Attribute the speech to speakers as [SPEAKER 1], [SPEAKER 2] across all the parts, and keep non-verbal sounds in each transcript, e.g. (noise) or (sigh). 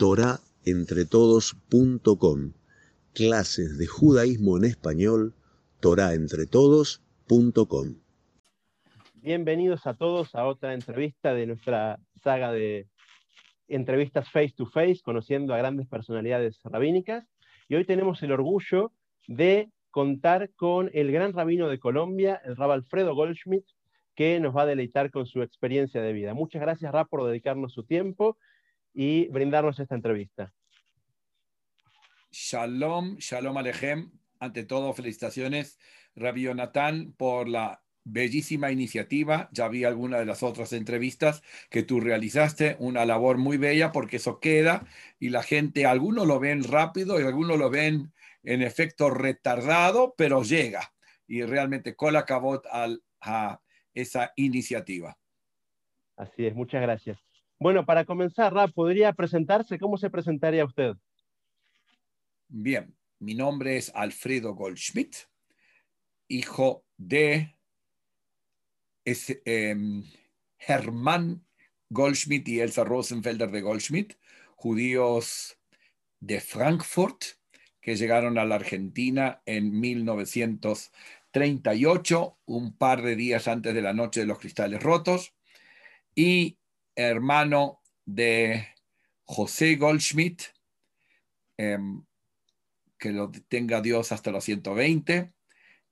[SPEAKER 1] torahentretodos.com. Clases de judaísmo en español, torahentretodos.com.
[SPEAKER 2] Bienvenidos a todos a otra entrevista de nuestra saga de entrevistas face to face, conociendo a grandes personalidades rabínicas. Y hoy tenemos el orgullo de contar con el gran rabino de Colombia, el Rab Alfredo Goldschmidt, que nos va a deleitar con su experiencia de vida. Muchas gracias, Rab, por dedicarnos su tiempo y brindarnos esta entrevista.
[SPEAKER 3] Shalom, shalom Alejem. Ante todo, felicitaciones, Rabbi Jonathan, por la bellísima iniciativa. Ya vi alguna de las otras entrevistas que tú realizaste, una labor muy bella porque eso queda y la gente, algunos lo ven rápido y algunos lo ven en efecto retardado, pero llega. Y realmente cola cabot al, a esa iniciativa.
[SPEAKER 2] Así es, muchas gracias. Bueno, para comenzar, Rap, ¿podría presentarse? ¿Cómo se presentaría usted?
[SPEAKER 3] Bien, mi nombre es Alfredo Goldschmidt, hijo de es, eh, Hermann Goldschmidt y Elsa Rosenfelder de Goldschmidt, judíos de Frankfurt que llegaron a la Argentina en 1938, un par de días antes de la Noche de los Cristales Rotos, y hermano de José Goldschmidt, eh, que lo tenga Dios hasta los 120,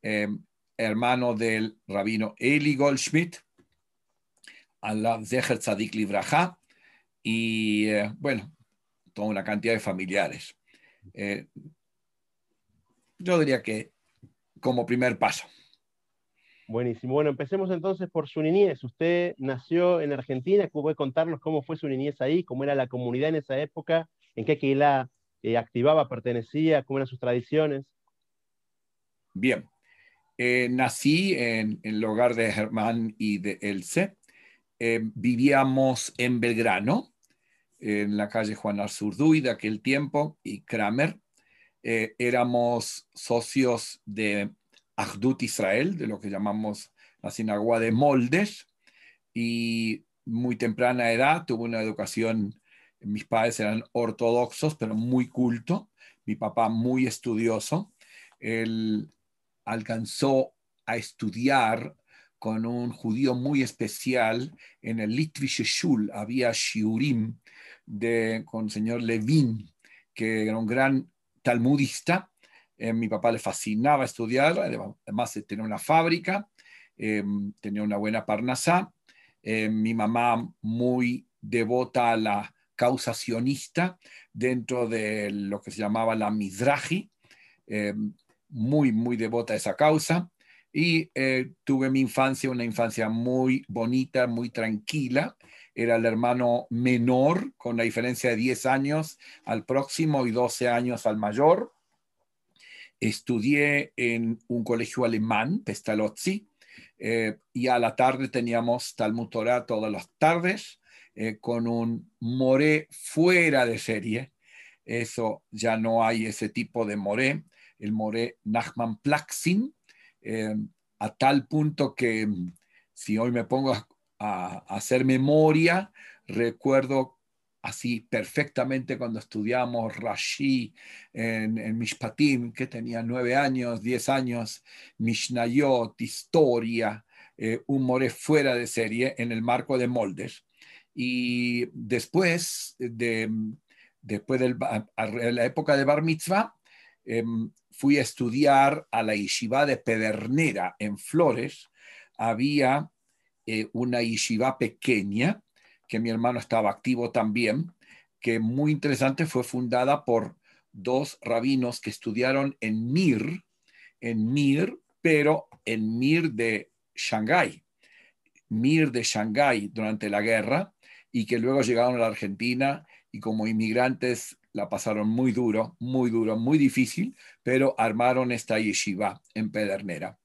[SPEAKER 3] eh, hermano del rabino Eli Goldschmidt, Allah Zecher Tzadik Libraja, y eh, bueno, toda una cantidad de familiares. Eh, yo diría que como primer paso.
[SPEAKER 2] Buenísimo. Bueno, empecemos entonces por su niñez. Usted nació en Argentina, ¿puede contarnos cómo fue su niñez ahí, cómo era la comunidad en esa época, en qué Keilah eh, activaba, pertenecía, cómo eran sus tradiciones?
[SPEAKER 3] Bien, eh, nací en, en, el hogar de Germán y de Elce. Eh, vivíamos en Belgrano, en la calle Juan Arzurduy de aquel tiempo, y Kramer. Eh, éramos socios de Ahdut Israel, de lo que llamamos la sinagoga de Moldes, y muy temprana edad tuve una educación, mis padres eran ortodoxos, pero muy culto, mi papá muy estudioso, él alcanzó a estudiar con un judío muy especial en el Litvische Shul, había shiurim de, con el señor Levin, que era un gran talmudista. Eh, mi papá le fascinaba estudiar, además de tener una fábrica, eh, tenía una buena parnasá. Eh, mi mamá muy devota a la causa sionista dentro de lo que se llamaba la Mizrahi, muy, muy devota a esa causa. Y tuve mi infancia, una infancia muy bonita, muy tranquila, era el hermano menor, con la diferencia de 10 años al próximo y 12 años al mayor. Estudié en un colegio alemán, Pestalozzi, eh, y a la tarde teníamos Talmud Torah todas las tardes, eh, con un moré fuera de serie. Eso ya no hay ese tipo de moré, el moré Nachman Plaxin, eh, a tal punto que si hoy me pongo a a, hacer memoria. Recuerdo así perfectamente cuando estudiamos Rashi en, Mishpatim, que tenía nueve años, diez años, Mishnayot, historia, eh, un more fuera de serie en el marco de moldes. Y después de, después de la época de Bar Mitzvah, em, fui a estudiar a la yeshiva de Pedernera en Flores. Había eh, una yeshiva pequeña, que mi hermano estaba activo también, que muy interesante, fue fundada por dos rabinos que estudiaron en Mir, en Mir, pero en Mir de Shanghái, Mir de Shanghái durante la guerra, y que luego llegaron a la Argentina y como inmigrantes la pasaron muy duro, muy duro, muy difícil, pero armaron esta yeshiva en Pedernera.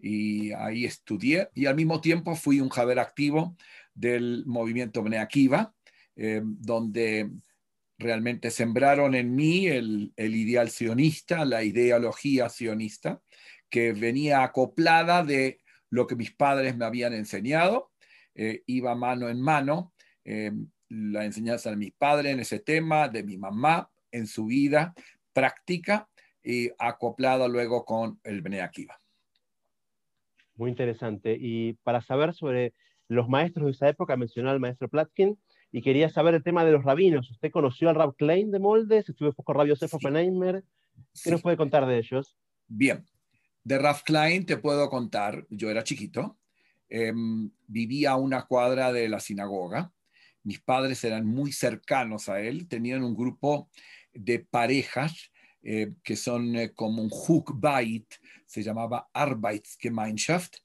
[SPEAKER 3] Y ahí estudié y al mismo tiempo fui un javer activo del movimiento Bnei Akiva, eh, donde realmente sembraron en mí el, ideal sionista, la ideología sionista, que venía acoplada de lo que mis padres me habían enseñado, eh, iba mano en mano. Eh, la enseñanza de mi padre en ese tema, de mi mamá en su vida práctica y acoplada luego con el Bnei Akiva.
[SPEAKER 2] Muy interesante. Y para saber sobre los maestros de esa época, mencionó al maestro Platkin, y quería saber el tema de los rabinos. ¿Usted conoció al Rab Klein de Moldes? ¿Estuvo con Rab Yosef Oppenheimer? ¿Qué nos puede contar de ellos?
[SPEAKER 3] Bien, de Raf Klein te puedo contar, yo era chiquito, em, vivía a una cuadra de la sinagoga, mis padres eran muy cercanos a él, tenían un grupo de parejas eh, que son eh, como un Hookbait, se llamaba Arbeitsgemeinschaft,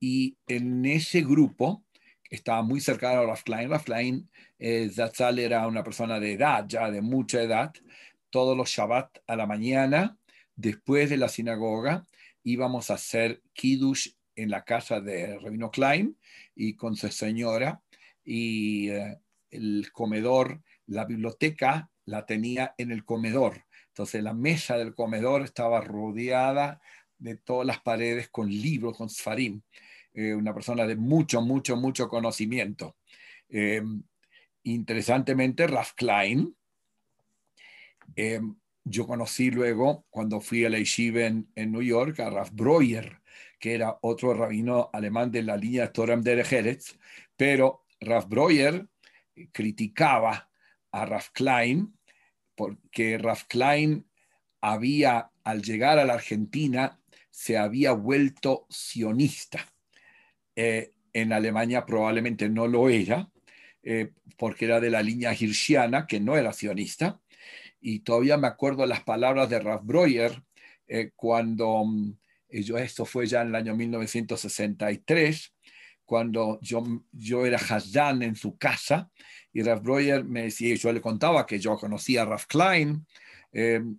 [SPEAKER 3] y en ese grupo estaba muy cercano a Raf Klein. Raf Klein, eh, Zatzal era una persona de edad, ya de mucha edad, todos los Shabbat a la mañana, después de la sinagoga, íbamos a hacer Kiddush en la casa de Rabino Klein y con su señora, y el comedor, la biblioteca la tenía en el comedor. Entonces la mesa del comedor estaba rodeada de todas las paredes con libros, con sfarim. Eh, una persona de mucho, mucho, mucho conocimiento. Eh, interesantemente, Raf Klein, eh, yo conocí luego, cuando fui a la yeshiva en, New York, a Raf Breuer, que era otro rabino alemán de la línea Torem de Jerez, pero Raf Breuer criticaba a Raf Klein porque Raf Klein había, al llegar a la Argentina, se había vuelto sionista. Eh, en Alemania probablemente no lo era, eh, porque era de la línea hirschiana, que no era sionista. Y todavía me acuerdo las palabras de Raf Breuer eh, cuando, mm, yo, esto fue ya en el año 1963, cuando yo, yo era Hasdan en su casa y Raf Breuer me decía, yo le contaba que yo conocía a Raf Klein em,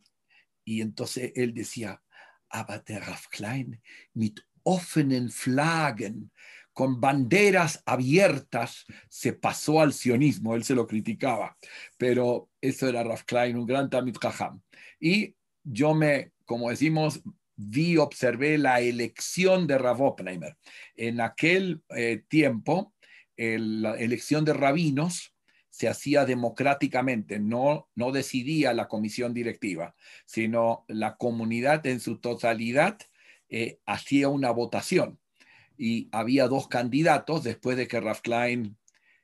[SPEAKER 3] y entonces él decía, aber der Raf Klein mit offenen Flaggen, con banderas abiertas, se pasó al sionismo, él se lo criticaba, pero eso era Raf Klein, un gran Tamit Kaham. Y yo me, como decimos, vi, observé la elección de Rav Oppenheimer. En aquel eh, tiempo, la elección de rabinos se hacía democráticamente, no, no decidía la comisión directiva, sino la comunidad en su totalidad eh, hacía una votación. Y había dos candidatos después de que Rav Klein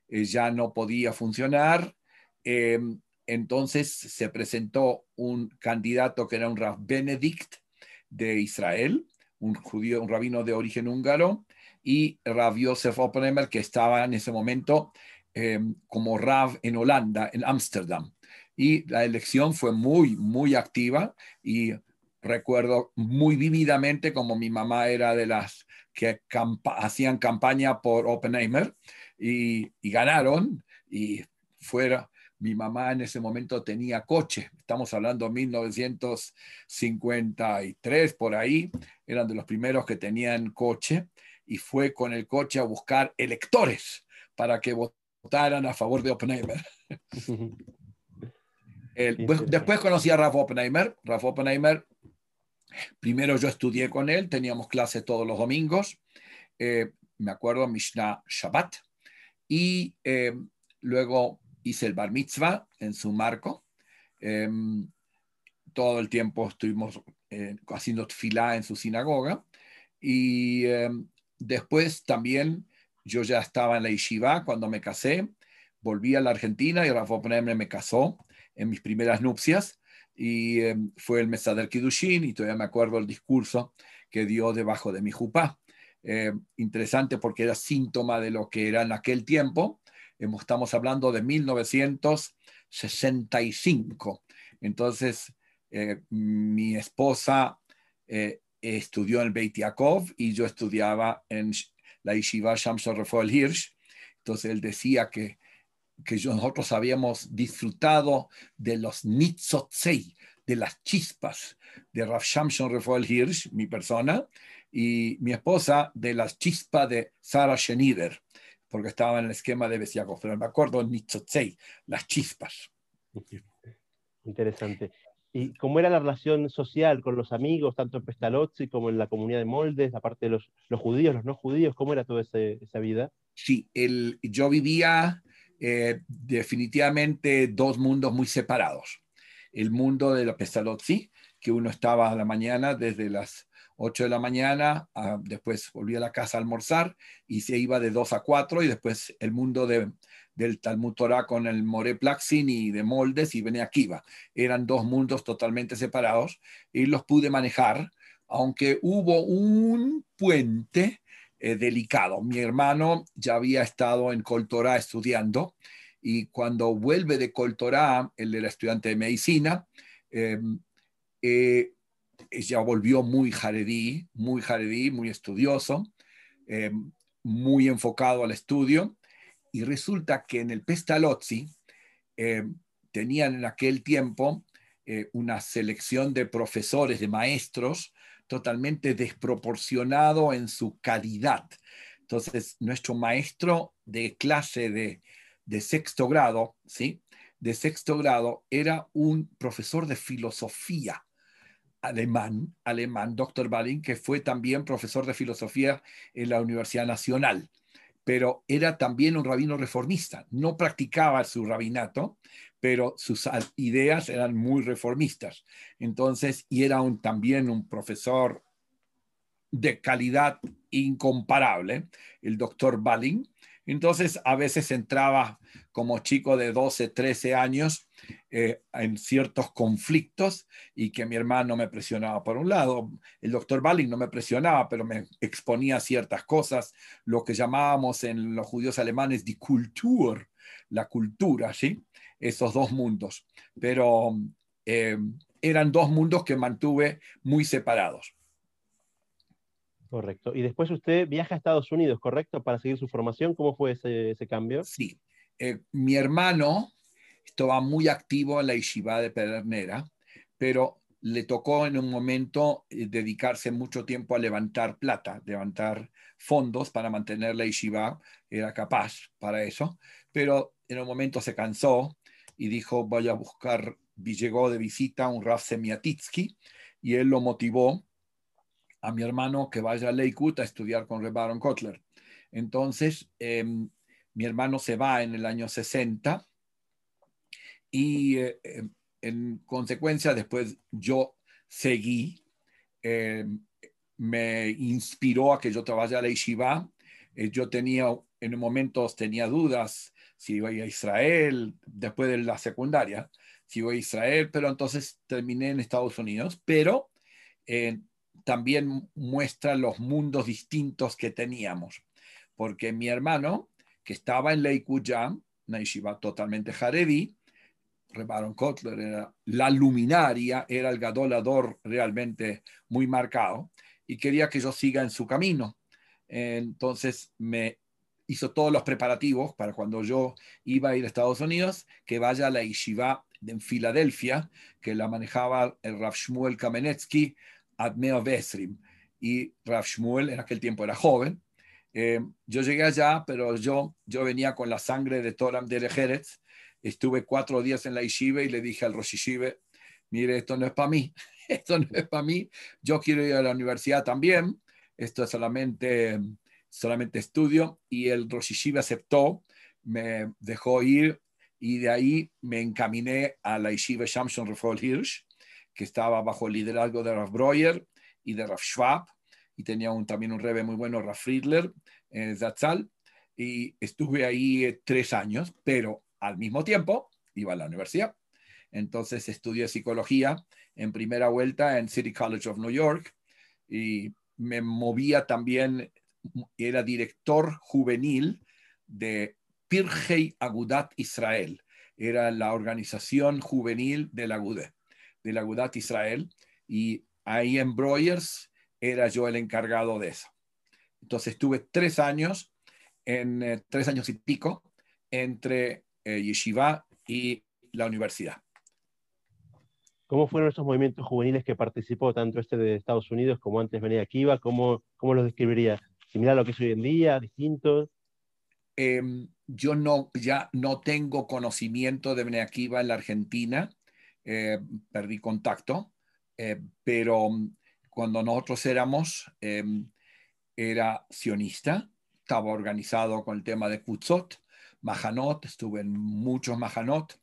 [SPEAKER 3] eh, ya no podía funcionar. entonces se presentó un candidato que era un Rav Benedict, de Israel, un judío, un rabino de origen húngaro, y Rav Yosef Oppenheimer, que estaba en ese momento eh, como Rav en Holanda, en Ámsterdam. Y la elección fue muy, muy activa y recuerdo muy vividamente como mi mamá era de las que hacían campaña por Oppenheimer y, y ganaron y fuera, mi mamá en ese momento tenía coche, estamos hablando de 1953 por ahí, eran de los primeros que tenían coche y fue con el coche a buscar electores para que votaran a favor de Oppenheimer. (laughs) después conocí a Ralph Oppenheimer. Ralph Oppenheimer, primero yo estudié con él, teníamos clases todos los domingos, eh, me acuerdo Mishnah Shabbat, y eh, luego hice el bar mitzvah en su marco. Em, todo el tiempo estuvimos eh, haciendo fila en su sinagoga. Y em, después también yo ya estaba en la yeshiva cuando me casé. Volví a la Argentina y Rafa Oppenheimer me casó en mis primeras nupcias. Y em, fue el Mesader Kiddushin y todavía me acuerdo el discurso que dio debajo de mi jupá. interesante porque era síntoma de lo que era en aquel tiempo estamos hablando de 1965. Entonces, eh, mi esposa eh, estudió en Beit Yaakov y yo estudiaba en la Yeshiva Shamshon Refuel Hirsch. Entonces, él decía que, que nosotros habíamos disfrutado de los nitzotzei, de las chispas de Rav Shamshon Refuel Hirsch, mi persona, y mi esposa de las chispas de Sarah Schenider porque estaba en el esquema de Besiakov, pero me acuerdo Nitzotzei, las chispas.
[SPEAKER 2] Interesante. ¿Y cómo era la relación social con los amigos, tanto en Pestalozzi como en la comunidad de Moldes, aparte de los, los judíos, los no judíos? ¿Cómo era toda esa vida?
[SPEAKER 3] Sí, el, yo vivía eh, definitivamente dos mundos muy separados. El mundo de la Pestalozzi, que uno estaba a la mañana desde las 8 de la mañana, después volvía a la casa a almorzar y se iba de 2 a 4 y después el mundo de, del Talmud Torah con el More Plaxin y de Moldes y Bene Akiva. Eran dos mundos totalmente separados y los pude manejar, aunque hubo un puente eh, delicado. Mi hermano ya había estado en Coltorá estudiando y cuando vuelve de Coltorá, él era estudiante de medicina, em, eh, ya volvió muy jaredí, muy jaredí, muy estudioso, em, muy enfocado al estudio y resulta que en el Pestalozzi em, tenían en aquel tiempo eh, una selección de profesores, de maestros, totalmente desproporcionado en su calidad. Entonces, nuestro maestro de clase de, de sexto grado, ¿sí? De sexto grado era un profesor de filosofía alemán, alemán, doctor Balin, que fue también profesor de filosofía en la Universidad Nacional, pero era también un rabino reformista. No practicaba su rabinato, pero sus ideas eran muy reformistas. Entonces, y era un, también un profesor de calidad incomparable, el doctor Balin. Entonces, a veces entraba como chico de 12, 13 años eh, en ciertos conflictos y que mi hermano me presionaba por un lado. El doctor Balin no me presionaba, pero me exponía ciertas cosas, lo que llamábamos en los judíos alemanes die Kultur, la cultura, ¿sí? esos dos mundos, pero eh, eran dos mundos que mantuve muy separados.
[SPEAKER 2] Correcto. Y después usted viaja a Estados Unidos, ¿correcto? Para seguir su formación. ¿Cómo fue ese, cambio?
[SPEAKER 3] Sí. Eh, mi hermano estaba muy activo en la yeshiva de Pedernera, pero le tocó en un momento eh, dedicarse mucho tiempo a levantar plata, levantar fondos para mantener la yeshiva, era capaz para eso, pero en un momento se cansó y dijo, voy a buscar, llegó de visita a un Rav Semiatitsky y él lo motivó a mi hermano que vaya a Lakewood a estudiar con Rebaron Kotler. Entonces, em, mi hermano se va en el año 60 y eh, em, en consecuencia después yo seguí, em, me inspiró a que yo trabajara a la Yeshiva. Eh, yo tenía, en momentos tenía dudas si iba a Israel, después de la secundaria, si iba a Israel, pero entonces terminé en Estados Unidos, pero eh, también muestra los mundos distintos que teníamos, porque mi hermano, que estaba en ya, una yeshiva totalmente jaredí, Rebaron Kotler era la luminaria, era el gadolador realmente muy marcado, y quería que yo siga en su camino. Entonces me hizo todos los preparativos para cuando yo iba a ir a Estados Unidos, que vaya a la yeshiva en Filadelfia, que la manejaba el Rav Shmuel Kamenetsky Admeo Vesrim. Y Rav Shmuel en aquel tiempo era joven. Eh, yo llegué allá, pero yo, yo venía con la sangre de Toram de Eretz. Estuve cuatro días en la yeshiva y le dije al Rosh mire, esto no es para mí, (laughs) esto no es para mí, yo quiero ir a la universidad también, esto es solamente solamente estudio, y el Rosh aceptó, me dejó ir y de ahí me encaminé a la Yeshiva Shamshon Refol Hirsch, que estaba bajo el liderazgo de Rav Breuer y de Rav Schwab, y tenía también un rebe muy bueno, Rav Friedler, en Zatzal, y estuve ahí eh, tres años, pero al mismo tiempo iba a la universidad. Entonces estudié psicología en primera vuelta en City College of New York y me movía también era director juvenil de Pirgei Agudat Israel. Era la organización juvenil de la Agudat, de la Agudat Israel. Y ahí en Broyers era yo el encargado de eso. Entonces estuve tres años, en eh, tres años y pico, entre eh, Yeshiva y la universidad.
[SPEAKER 2] ¿Cómo fueron esos movimientos juveniles que participó tanto este de Estados Unidos como antes venía Akiva? ¿Cómo, cómo los describiría? similar a lo que es hoy en día, distintos?
[SPEAKER 3] Em, yo no, ya no tengo conocimiento de Bnei Akiva en la Argentina, eh, perdí contacto, eh, pero cuando nosotros éramos, em, era sionista, estaba organizado con el tema de Kutzot, Mahanot, estuve en muchos Mahanot.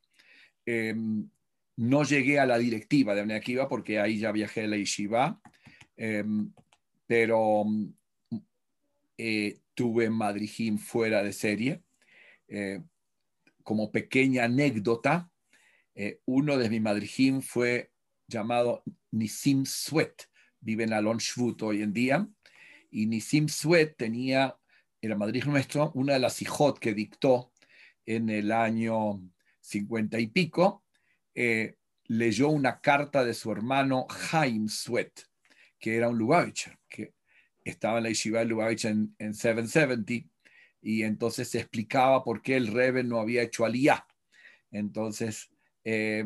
[SPEAKER 3] No llegué a la directiva de Bnei porque ahí ya viajé a la Yeshiva, pero eh, tuve Madrijim fuera de serie. Eh, como pequeña anécdota, eh, uno de mis Madrijim fue llamado Nisim Sweat, vive en Alon Shvut hoy en día, y Nisim Sweat tenía, era Madrid nuestro, una de las hijot que dictó en el año 50 y pico, eh, leyó una carta de su hermano Haim Sweat, que era un Lubavitcher, que estaba en la yeshiva de Lubavitch en, 770, y entonces se explicaba por qué el Rebbe no había hecho aliyah. Entonces, eh,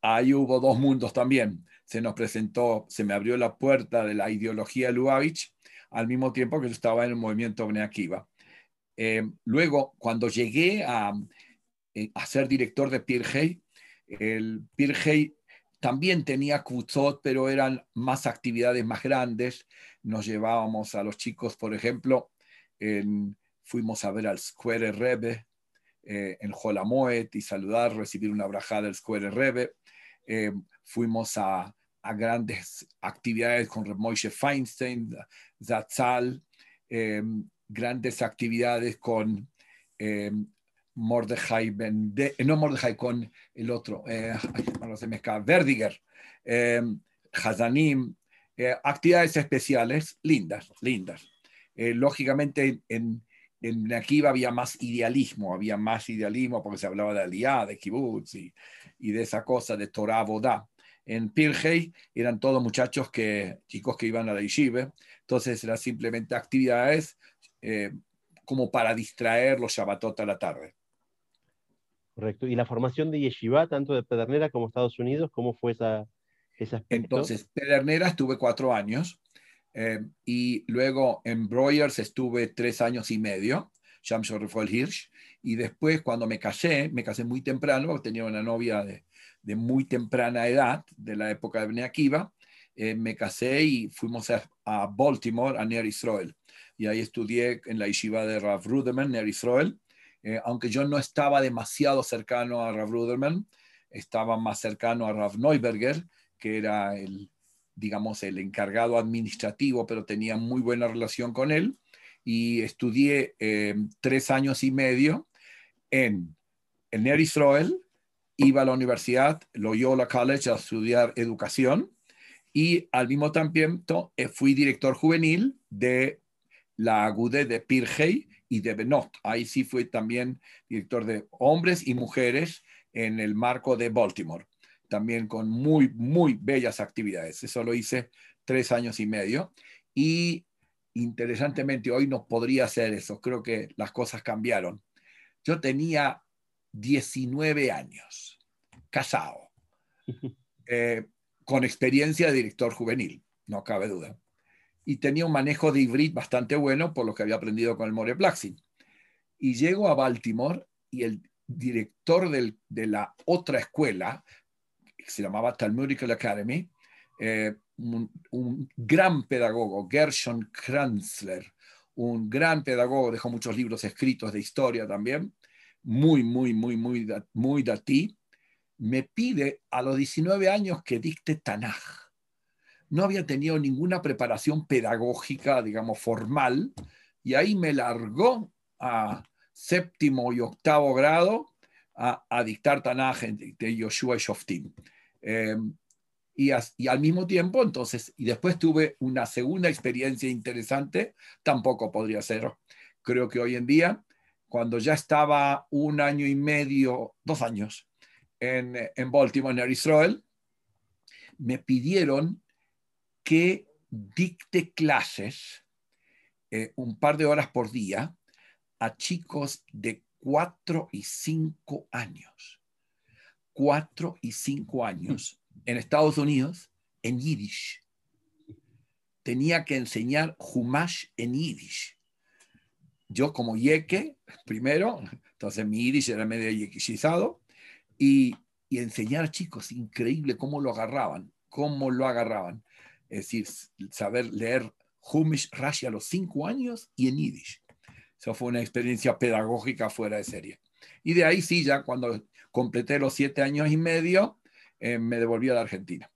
[SPEAKER 3] ahí hubo dos mundos también. Se nos presentó, se me abrió la puerta de la ideología de Lubavitch al mismo tiempo que yo estaba en el movimiento Bnei Akiva. Eh, luego, cuando llegué a, eh, a ser director de Pirgei, el Pirgei también tenía kutzot, pero eran más actividades más grandes. Nos llevábamos a los chicos, por ejemplo, fuimos a ver al Square Rebbe eh, en Jolamoet y saludar, recibir una brajada del Square Rebbe. Eh, fuimos a, a, grandes actividades con Moshe Feinstein, Zatzal, eh, grandes actividades con Mordechai Ben, no Mordechai, con el otro, no se me Verdiger, Hazanim, actividades especiales, lindas, lindas. lógicamente en, en Akiva había más idealismo, había más idealismo porque se hablaba de Aliyah, de Kibbutz y, y de esa cosa de Torah Bodá. En Pirgei eran todos muchachos que, chicos que iban a la yeshiva, entonces eran simplemente actividades eh, como para distraer los Shabbatot a la tarde.
[SPEAKER 2] Correcto. ¿Y la formación de yeshiva, tanto de Pedernera como Estados Unidos, cómo fue esa, ese aspecto?
[SPEAKER 3] Entonces, Pedernera estuve cuatro años, eh, y luego en Broyers estuve tres años y medio, Shamshor fue el Hirsch. Y después, cuando me casé, me casé muy temprano, tenía una novia de, muy temprana edad, de la época de Bnei eh, me casé y fuimos a, a, Baltimore, a Ner Israel. Y ahí estudié en la yeshiva de Rav Ruderman, Ner Israel. Eh, aunque yo no estaba demasiado cercano a Rav Ruderman, estaba más cercano a Rav Neuberger, que era el, digamos, el encargado administrativo, pero tenía muy buena relación con él. Y estudié eh, tres años y medio en, en Ner Israel, iba a la universidad, Loyola College, a estudiar educación y al mismo tiempo eh, fui director juvenil de la Agude de Pirgei y de Benot. Ahí sí fui también director de hombres y mujeres en el marco de Baltimore también con muy, muy bellas actividades. Eso lo hice tres años y medio. Y interesantemente, hoy no podría hacer eso. Creo que las cosas cambiaron. Yo tenía 19 años, casado, (laughs) eh, con experiencia de director juvenil, no cabe duda. Y tenía un manejo de hibrid bastante bueno por lo que había aprendido con el More Plaxin. Y llego a Baltimore y el director de la otra escuela se llamaba Talmudical Academy, eh, un, gran pedagogo, Gershon Kranzler, un gran pedagogo, dejó muchos libros escritos de historia también, muy, muy, muy, muy, muy datí, me pide a los 19 años que dicte Tanaj. No había tenido ninguna preparación pedagógica, digamos, formal, y ahí me largó a séptimo y octavo grado a, dictar Tanaj de Yoshua y Shoftim. Y, y, al mismo tiempo, entonces, y después tuve una segunda experiencia interesante, tampoco podría ser. Creo que hoy en día, cuando ya estaba un año y medio, dos años en, en Baltimore, en Israel, me pidieron que dicte clases eh, un par de horas por día a chicos de cuatro y cinco años cuatro y cinco años en Estados Unidos en Yiddish. Tenía que enseñar Humash en Yiddish. Yo como yeque, primero, entonces mi Yiddish era medio yequishizado, y, y enseñar chicos, increíble cómo lo agarraban, cómo lo agarraban. Es decir, saber leer Humish Rashi a los cinco años y en Yiddish. Eso fue una experiencia pedagógica fuera de serie. Y de ahí sí, ya cuando completé los siete años y medio, eh, me devolví a la Argentina.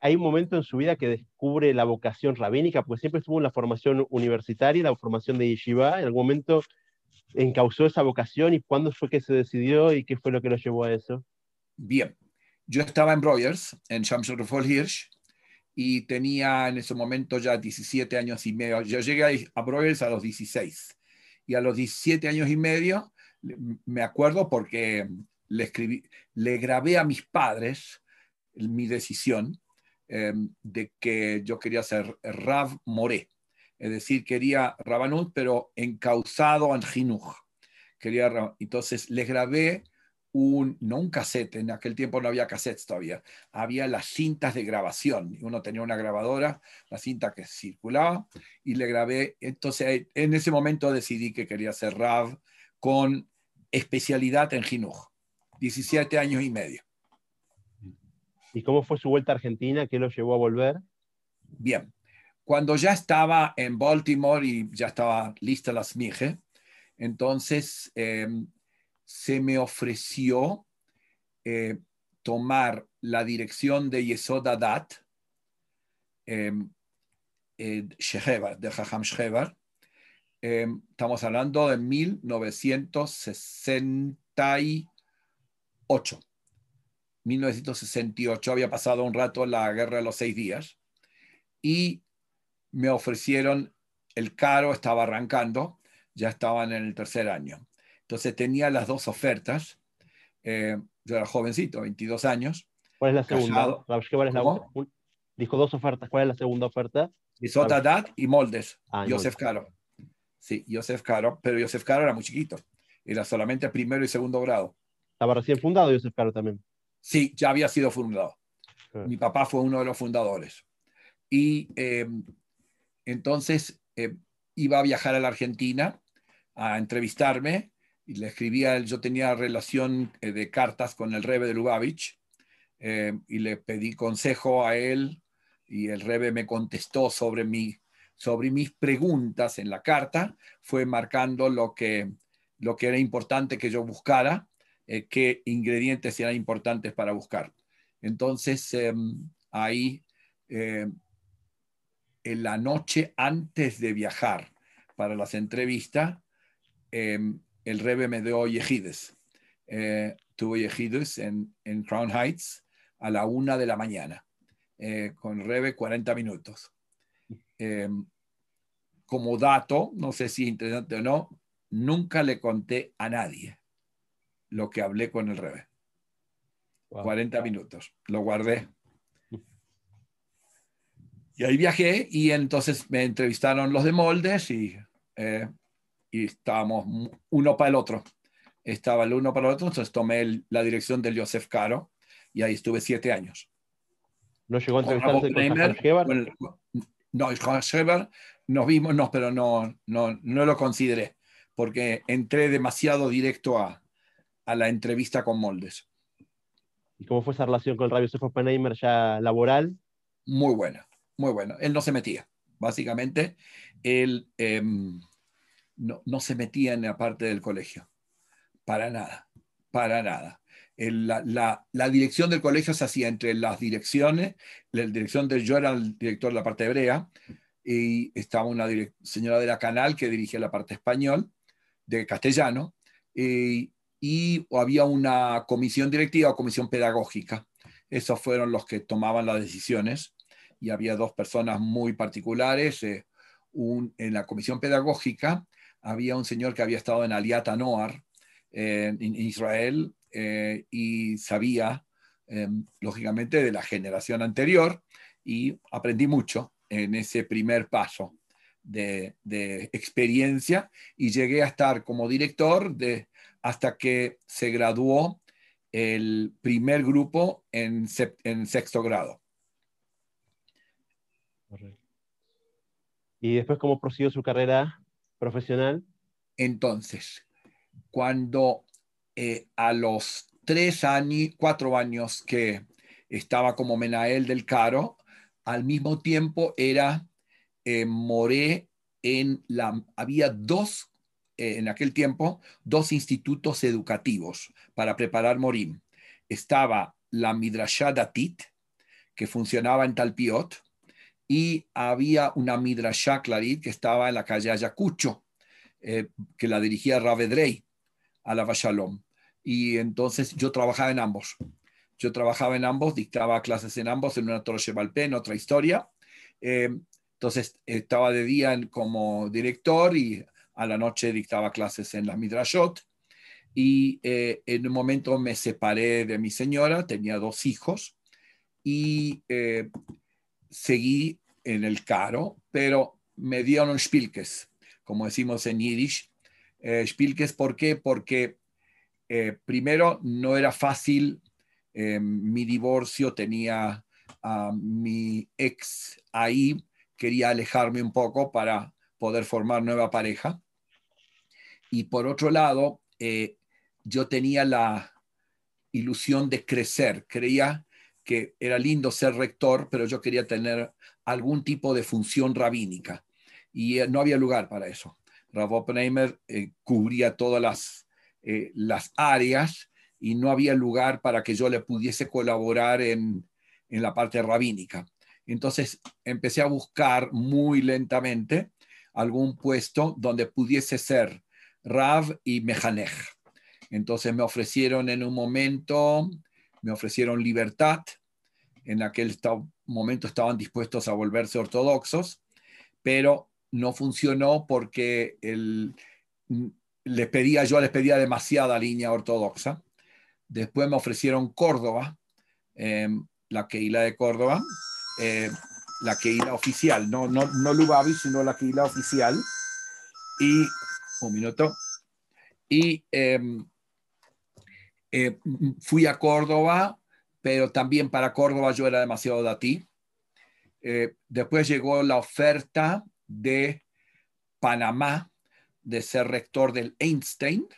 [SPEAKER 2] Hay un momento en su vida que descubre la vocación rabínica, pues siempre estuvo en la formación universitaria, la formación de yeshiva. En algún momento encausó esa vocación y cuándo fue que se decidió y qué fue lo que lo llevó a eso.
[SPEAKER 3] Bien, yo estaba en Breuers, en Shamshon Rufol Hirsch, y tenía en ese momento ya 17 años y medio. Yo llegué a Breuers a los 16 y a los 17 años y medio me acuerdo porque le escribí, le grabé a mis padres mi decisión em, de que yo quería ser Rav Moré, es decir, quería Rabanut, pero encausado en Jinuj. Quería, entonces les grabé un, no un cassette, en aquel tiempo no había cassettes todavía, había las cintas de grabación. Uno tenía una grabadora, la cinta que circulaba, y le grabé. Entonces, en ese momento decidí que quería ser Rav con especialidad en Jinuj. 17 años y medio.
[SPEAKER 2] ¿Y cómo fue su vuelta a Argentina? ¿Qué lo llevó a volver?
[SPEAKER 3] Bien. Cuando ya estaba en Baltimore y ya estaba lista la SMIGE, entonces em, se me ofreció eh, tomar la dirección de Yesod Adat, eh, eh, de Jajam Shehebar. Em, estamos hablando de 1968. 1968 había pasado un rato la guerra de los seis días y me ofrecieron el caro, estaba arrancando, ya estaban en el tercer año. Entonces tenía las dos ofertas. Eh, yo era jovencito, 22 años.
[SPEAKER 2] ¿Cuál es la segunda? dijo dos ofertas. ¿Cuál es la segunda oferta?
[SPEAKER 3] Isotadat y Moldes. Ah, Joseph Caro. Sí, Joseph Caro, pero Joseph Caro era muy chiquito. Era solamente primero y segundo grado.
[SPEAKER 2] ¿Estaba recién fundado Joseph Caro también?
[SPEAKER 3] Sí, ya había sido fundado. Ah. Mi papá fue uno de los fundadores. Y eh, entonces eh, iba a viajar a la Argentina a entrevistarme y le escribía, yo tenía relación eh, de cartas con el Rebe de Lubavitch eh, y le pedí consejo a él y el Rebe me contestó sobre, mi, sobre mis preguntas en la carta, fue marcando lo que, lo que era importante que yo buscara, eh, qué ingredientes eran importantes para buscar. Entonces, em, ahí, en la noche antes de viajar para las entrevistas, em, el Rebe me dio Yehides. Eh, tuvo Yehides en, en, Crown Heights a la una de la mañana, eh, con Rebe 40 minutos. Eh, como dato, no sé si es interesante o no, nunca le conté a nadie lo que hablé con el Rebe. 40 minutos, lo guardé. (laughs) Y ahí viajé y entonces me entrevistaron los de Moldes y y estábamos uno para el otro. Estaba el uno para el otro, entonces tomé la dirección del Joseph Caro y ahí estuve siete años.
[SPEAKER 2] ¿No llegó a entrevistarse con,
[SPEAKER 3] con No, con Sheber nos vimos, no, pero no, no, no lo consideré, porque entré demasiado directo a, a la entrevista con Moldes.
[SPEAKER 2] ¿Y cómo fue esa relación con el Rabio Joseph Oppenheimer ya laboral?
[SPEAKER 3] Muy buena, muy buena. Él no se metía, básicamente. Él... Em, no, se metía en la parte del colegio. Para nada, para nada. la, dirección del colegio se hacía entre las direcciones, la dirección de yo era el director de la parte hebrea y estaba una señora de la canal que dirigía la parte español, de castellano, y, y había una comisión directiva o comisión pedagógica. Esos fueron los que tomaban las decisiones y había dos personas muy particulares. Eh, en la comisión pedagógica había un señor que había estado en Aliat Noar, en Israel, eh, y sabía, em, lógicamente, de la generación anterior, y aprendí mucho en ese primer paso de, experiencia, y llegué a estar como director de, hasta que se graduó el primer grupo en, en sexto grado.
[SPEAKER 2] ¿Y después cómo prosiguió su carrera profesional?
[SPEAKER 3] Entonces, cuando eh, a los tres años, cuatro años que estaba como Menael del Caro, al mismo tiempo era eh, Moré en la, había dos, eh, en aquel tiempo, dos institutos educativos para preparar morim. Estaba la Midrashá Datit, que funcionaba en Talpiot, y había una Midrashá Clarit que estaba en la calle Ayacucho, eh, que la dirigía Ravedrey, a la Shalom. Y entonces yo trabajaba en ambos. Yo trabajaba en ambos, dictaba clases en ambos, en una Torre en otra historia. Eh, entonces estaba de día como director y a la noche dictaba clases en la Midrashot. Y eh, en un momento me separé de mi señora, tenía dos hijos y seguí en el caro, pero me dieron spilkes, como decimos en Yiddish. Eh, spilkes, ¿por qué? Porque primero no era fácil mi divorcio, tenía a mi ex ahí, quería alejarme un poco para poder formar nueva pareja. Y por otro lado, eh, yo tenía la ilusión de crecer. Creía que era lindo ser rector, pero yo quería tener algún tipo de función rabínica. Y eh, no había lugar para eso. Rav Oppenheimer eh, cubría todas las, las áreas y no había lugar para que yo le pudiese colaborar en, en la parte rabínica. Entonces empecé a buscar muy lentamente algún puesto donde pudiese ser Rav y Mejanej. Entonces me ofrecieron en un momento, me ofrecieron libertad. En aquel momento estaban dispuestos a volverse ortodoxos, pero no funcionó porque les pedía, yo les pedía demasiada línea ortodoxa. Después me ofrecieron Córdoba, em, la Keila de Córdoba, eh, la Keila oficial, no, no, no Lubavi, sino la Keila oficial. Y, un minuto, y em, eh, fui a Córdoba, pero también para Córdoba yo era demasiado de ti. Eh, después llegó la oferta de Panamá de ser rector del Einstein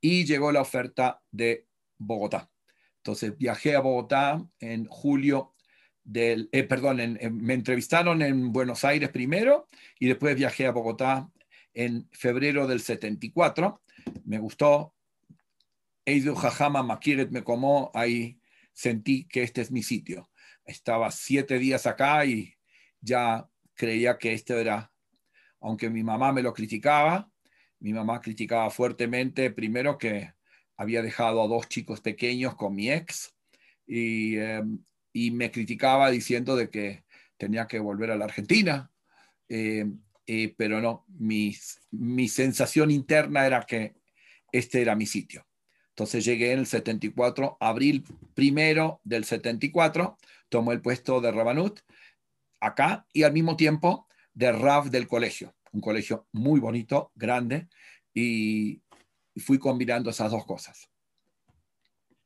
[SPEAKER 3] y llegó la oferta de Bogotá. Entonces viajé a Bogotá en julio del, eh, perdón, me entrevistaron en Buenos Aires primero y después viajé a Bogotá en febrero del 74. Me gustó. Eidu Jajama Makiret me comó, ahí sentí que este es mi sitio. Estaba siete días acá y ya creía que este era, aunque mi mamá me lo criticaba, mi mamá criticaba fuertemente, primero que había dejado a dos chicos pequeños con mi ex y em, y me criticaba diciendo de que tenía que volver a la Argentina, eh, eh, pero no, mi, mi sensación interna era que este era mi sitio. Entonces llegué en el 74, abril primero del 74, tomó el puesto de Rabanut acá y al mismo tiempo de Rav del colegio, un colegio muy bonito, grande, y fui combinando esas dos cosas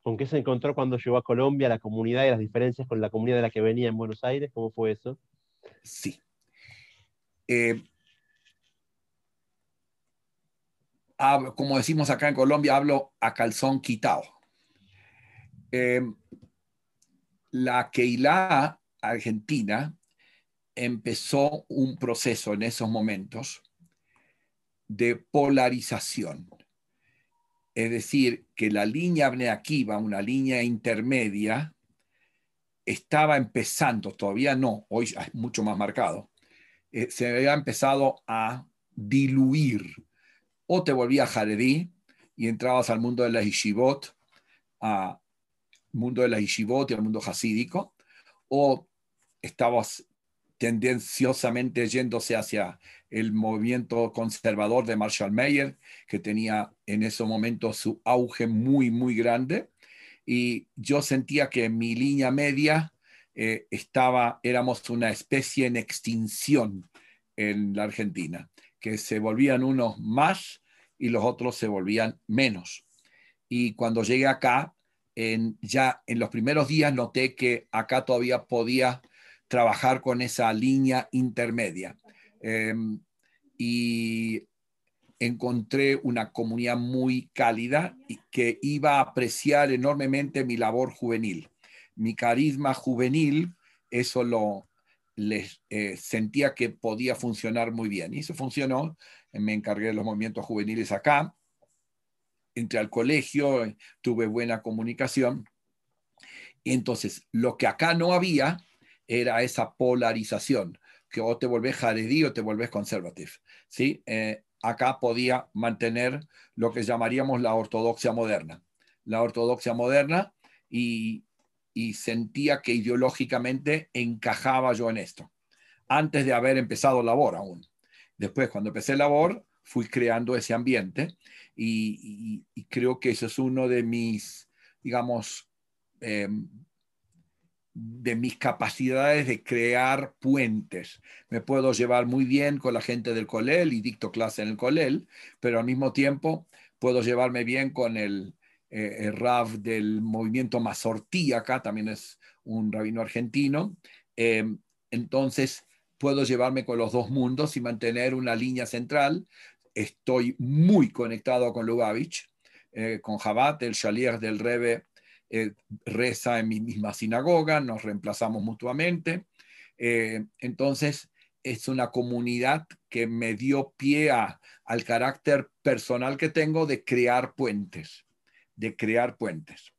[SPEAKER 2] con qué se encontró cuando llegó a Colombia, la comunidad y las diferencias con la comunidad de la que venía en Buenos Aires? ¿Cómo fue eso?
[SPEAKER 3] Sí. Eh, como decimos acá en Colombia, hablo a calzón quitado. Eh, la Keilah argentina empezó un proceso en esos momentos de polarización es decir, que la línea Akiva, una línea intermedia, estaba empezando, todavía no, hoy es mucho más marcado, eh, se había empezado a diluir. O te volvías jaredí y entrabas al mundo de la yeshivot, al mundo de la yeshivot y al mundo hasídico, o estabas tendenciosamente yéndose hacia el movimiento conservador de Marshall Mayer, que tenía en ese momento su auge muy, muy grande. Y yo sentía que mi línea media eh, estaba, éramos una especie en extinción en la Argentina, que se volvían unos más y los otros se volvían menos. Y cuando llegué acá, ya en los primeros días noté que acá todavía podía trabajar con esa línea intermedia. Em, y encontré una comunidad muy cálida y que iba a apreciar enormemente mi labor juvenil. Mi carisma juvenil, eso lo, les eh, sentía que podía funcionar muy bien. Y eso funcionó. Me encargué de los movimientos juveniles acá. Entré al colegio, tuve buena comunicación. Entonces, lo que acá no había era esa polarización, que o te volvés jaredí o te volvés conservative. ¿sí? Eh, acá podía mantener lo que llamaríamos la ortodoxia moderna. La ortodoxia moderna y, y sentía que ideológicamente encajaba yo en esto, antes de haber empezado labor aún. Después, cuando empecé labor, fui creando ese ambiente y, creo que eso es uno de mis, digamos, em, de mis capacidades de crear puentes. Me puedo llevar muy bien con la gente del Colel y dicto clase en el Colel, pero al mismo tiempo puedo llevarme bien con el, eh, el Rav del movimiento Mazortí, acá también es un rabino argentino. Em, entonces, puedo llevarme con los dos mundos y mantener una línea central. Estoy muy conectado con Lubavitch, eh, con Jabat, el Shalier del Rebe, eh, reza en mi misma sinagoga, nos reemplazamos mutuamente. entonces, es una comunidad que me dio pie al carácter personal que tengo de crear puentes de crear puentes.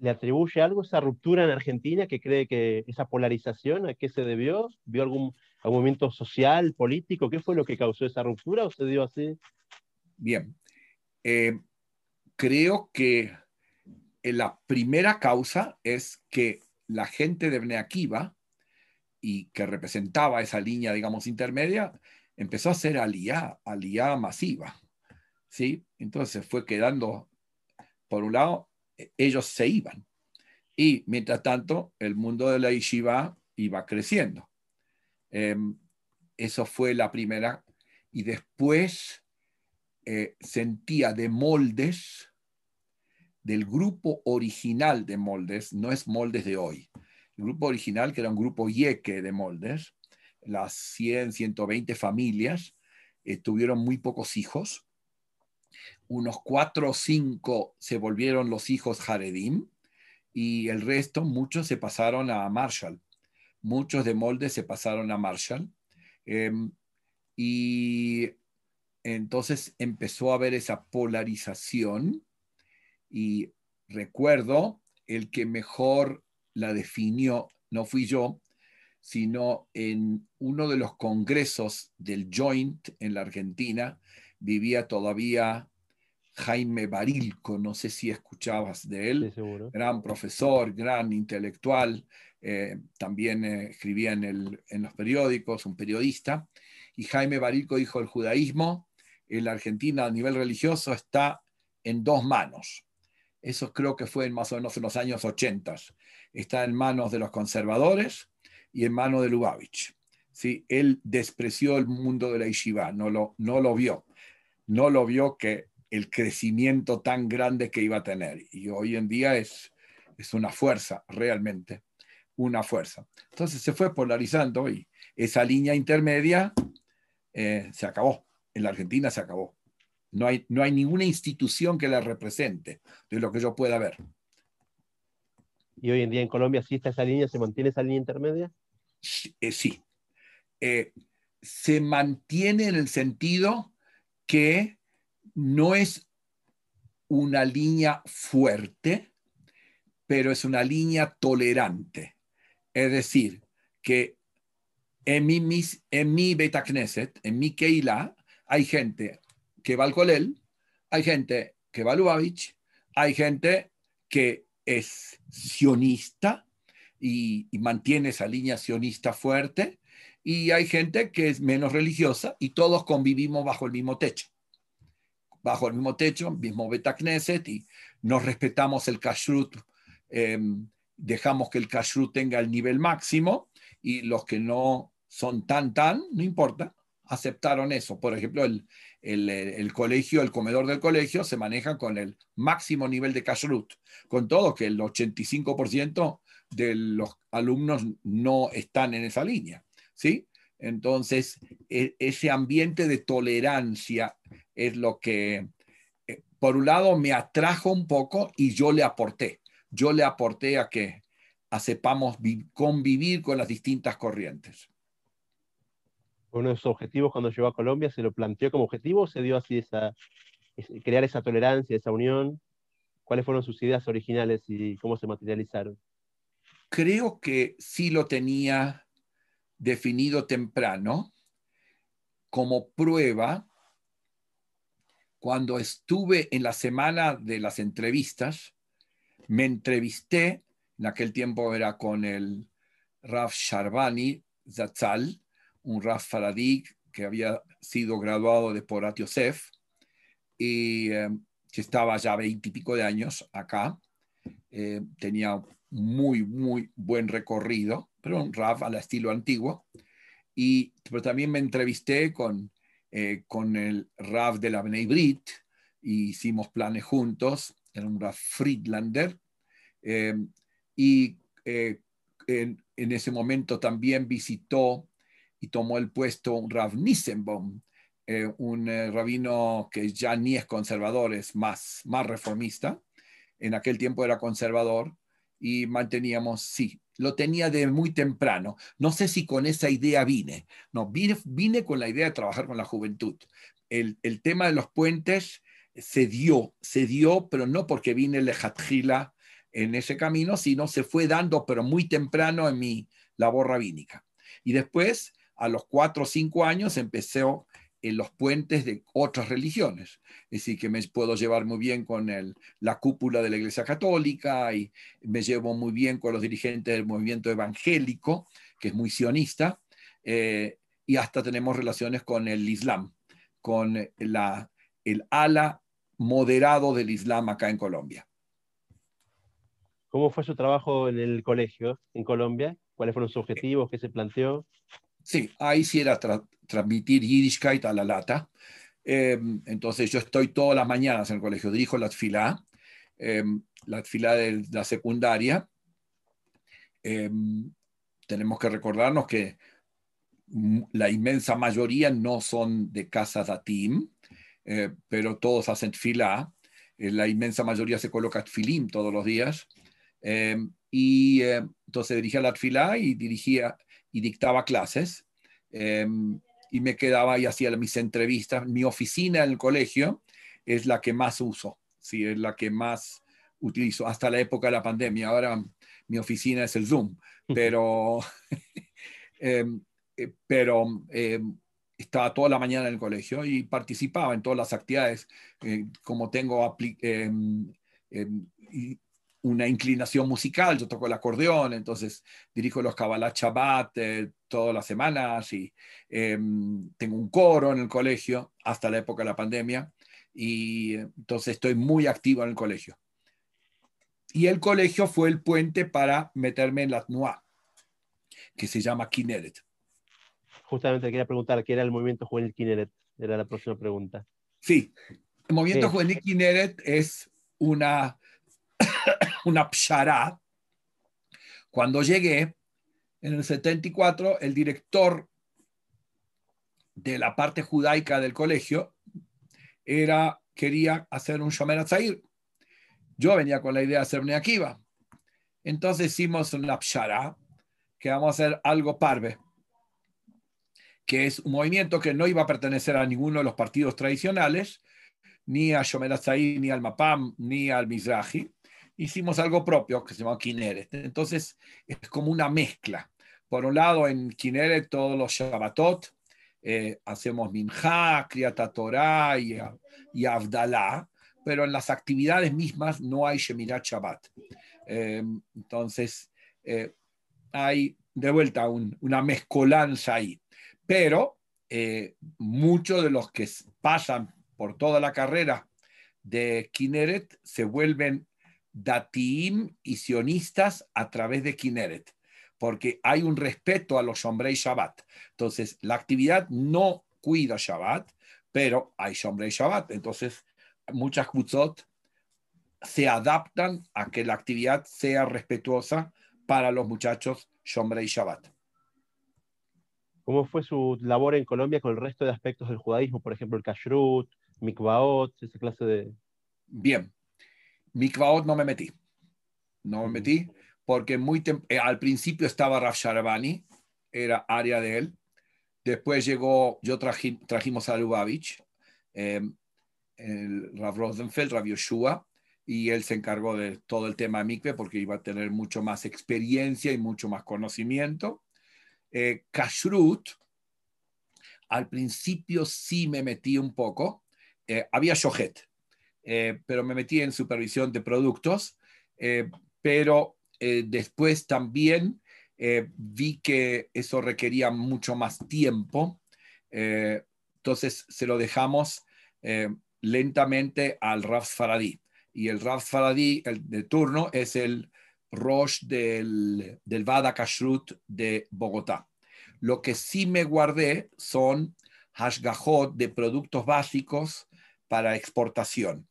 [SPEAKER 2] ¿Le atribuye algo esa ruptura en Argentina que cree que esa polarización a qué se debió? ¿Vio algún, movimiento social, político? ¿Qué fue lo que causó esa ruptura o se dio así?
[SPEAKER 3] Bien, eh, creo que la primera causa es que la gente de Bnei y que representaba esa línea, digamos, intermedia, empezó a ser alía, alía masiva. ¿Sí? Entonces fue quedando, por un lado, e, ellos se iban. Y mientras tanto, el mundo de la yeshiva iba creciendo. Em, eso fue la primera. Y después eh, sentía de moldes, del grupo original de moldes, no es moldes de hoy. El grupo original, que era un grupo yeque de moldes, las 100, 120 familias, eh, tuvieron muy pocos hijos unos cuatro o cinco se volvieron los hijos Jaredim y el resto, muchos se pasaron a Marshall. Muchos de Molde se pasaron a Marshall. Em, y entonces empezó a haber esa polarización y recuerdo el que mejor la definió, no fui yo, sino en uno de los congresos del Joint en la Argentina, vivía todavía Jaime Barilco, no sé si escuchabas de él, gran profesor, gran intelectual, eh, también eh, escribía en, los periódicos, un periodista, y Jaime Barilco dijo, el judaísmo en la Argentina a nivel religioso está en dos manos. Eso creo que fue en más o menos en los años 80. Está en manos de los conservadores y en manos de Lubavitch. ¿Sí? Él despreció el mundo de la yeshiva, no lo, no lo vio. No lo vio que el crecimiento tan grande que iba a tener. Y hoy en día es, es una fuerza, realmente, una fuerza. Entonces se fue polarizando y esa línea intermedia eh, se acabó. En la Argentina se acabó. No hay, no hay ninguna institución que la represente, de lo que yo pueda ver.
[SPEAKER 2] ¿Y hoy en día en Colombia sí está esa línea, se mantiene esa línea intermedia?
[SPEAKER 3] Sí. Eh, sí. Eh, se mantiene en el sentido que no es una línea fuerte, pero es una línea tolerante. Es decir, que en mi, mis, en mi Beta Knesset, en mi hay gente que va al Colel, hay gente que va al Lubavitch, hay gente que es sionista y, y, mantiene esa línea sionista fuerte, y hay gente que es menos religiosa y todos convivimos bajo el mismo techo bajo el mismo techo, mismo Beta Knesset, y nos respetamos el kashrut, em, dejamos que el kashrut tenga el nivel máximo, y los que no son tan, tan, no importa, aceptaron eso. Por ejemplo, el, el, colegio, el comedor del colegio se maneja con el máximo nivel de kashrut, con todo que el 85% de los alumnos no están en esa línea, ¿sí? Entonces, e, ese ambiente de tolerancia es lo que, eh, por un lado, me atrajo un poco y yo le aporté. Yo le aporté a que, sepamos convivir con las distintas corrientes.
[SPEAKER 2] Uno de sus objetivos cuando llegó a Colombia, ¿se lo planteó como objetivo o se dio así esa, crear esa tolerancia, esa unión? ¿Cuáles fueron sus ideas originales y cómo se materializaron?
[SPEAKER 3] Creo que sí lo tenía definido temprano como prueba cuando estuve en la semana de las entrevistas, me entrevisté, en aquel tiempo era con el Raf Sharbani Zatzal, un Raf Faradig que había sido graduado de Porat Yosef y eh, que estaba ya veintipico de años acá. Eh, tenía muy, muy buen recorrido, pero un Raf al estilo antiguo. Y, pero también me entrevisté con eh, con el Rav de la Bnei Brit, y hicimos planes juntos, era un Rav Friedlander, eh, y eh, en, ese momento también visitó y tomó el puesto un Rav Nissenbaum, un rabino que ya ni es conservador, es más, más reformista. En aquel tiempo era conservador y manteníamos, sí, lo tenía de muy temprano. No sé si con esa idea vine. No, vine, vine con la idea de trabajar con la juventud. El, tema de los puentes se dio, se dio, pero no porque vine lejatjila en ese camino, sino se fue dando, pero muy temprano en mi labor rabínica. Y después, a los cuatro o cinco años, empecé en los puentes de otras religiones. Es decir, que me puedo llevar muy bien con el, la cúpula de la Iglesia Católica y me llevo muy bien con los dirigentes del movimiento evangélico, que es muy sionista, eh, y hasta tenemos relaciones con el Islam, con la, el ala moderado del Islam acá en Colombia.
[SPEAKER 2] ¿Cómo fue su trabajo en el colegio en Colombia? ¿Cuáles fueron sus objetivos? ¿Qué se planteó?
[SPEAKER 3] Sí, ahí sí era transmitir Yiddishkeit a la lata. Em, entonces yo estoy todas las mañanas en el colegio, dirijo la fila, em, la fila de la secundaria. Em, tenemos que recordarnos que la inmensa mayoría no son de casa datim, eh, pero todos hacen fila. Eh, la inmensa mayoría se coloca filim todos los días. y entonces dirigía la fila y dirigía y dictaba clases em, y me quedaba y hacía mis entrevistas. Mi oficina en el colegio es la que más uso, ¿sí? es la que más utilizo hasta la época de la pandemia. Ahora mi oficina es el Zoom, pero, (laughs) em, eh, pero em, estaba toda la mañana en el colegio y participaba en todas las actividades, eh, como tengo una inclinación musical, yo toco el acordeón, entonces dirijo los Kabbalah Shabbat eh, todas las semanas y em, tengo un coro en el colegio hasta la época de la pandemia y entonces estoy muy activo en el colegio. Y el colegio fue el puente para meterme en la TNUA, que se llama Kineret.
[SPEAKER 2] Justamente quería preguntar qué era el movimiento juvenil Kineret, era la próxima pregunta.
[SPEAKER 3] Sí, el movimiento juvenil Kineret es una (coughs) una pshará. Cuando llegué, en el 74, el director de la parte judaica del colegio era, quería hacer un Shomer Atzair. Yo venía con la idea de hacer una Akiva. Entonces hicimos una pshara, que vamos a hacer algo parve, que es un movimiento que no iba a pertenecer a ninguno de los partidos tradicionales, ni a Shomer Atzair, ni al Mapam, ni al Mizrahi, hicimos algo propio que se llama Kineret. Entonces es como una mezcla. Por un lado, en Kineret todos los Shabbatot eh, hacemos Minja, Kriata Torah y, y pero en las actividades mismas no hay Shemirat Shabbat. Eh, entonces eh, hay de vuelta una mezcolanza ahí. Pero muchos de los que pasan por toda la carrera de Kineret se vuelven datim y sionistas a través de Kineret, porque hay un respeto a los Shomrei Shabbat. Entonces, la actividad no cuida Shabbat, pero hay Shomrei Shabbat. Entonces, muchas kutzot se adaptan a que la actividad sea respetuosa para los muchachos Shomrei Shabbat.
[SPEAKER 2] ¿Cómo fue su labor en Colombia con el resto de aspectos del judaísmo? Por ejemplo, el kashrut, mikvaot, esa clase de...
[SPEAKER 3] Bien, Mikvaot no me metí. No me metí porque muy eh, al principio estaba Rav Sharabani, era área de él. Después llegó, yo trajimos a Lubavitch, em, el Rav Rosenfeld, Rav Yoshua, y él se encargó de todo el tema mikve porque iba a tener mucho más experiencia y mucho más conocimiento. Eh, kashrut, al principio sí me metí un poco, eh, había shohet, eh, pero me metí en supervisión de productos, eh, pero después también vi que eso requería mucho más tiempo, entonces se lo dejamos lentamente al Rav Faradí. Y el Rav Faradí, el de turno, es el Rosh del, del Vada Kashrut de Bogotá. Lo que sí me guardé son hashgahot de productos básicos para exportación.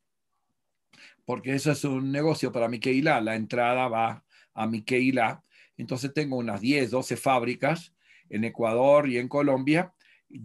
[SPEAKER 3] Porque eso es un negocio para mi La entrada va a mi Entonces tengo unas 10, 12 fábricas en Ecuador y en Colombia,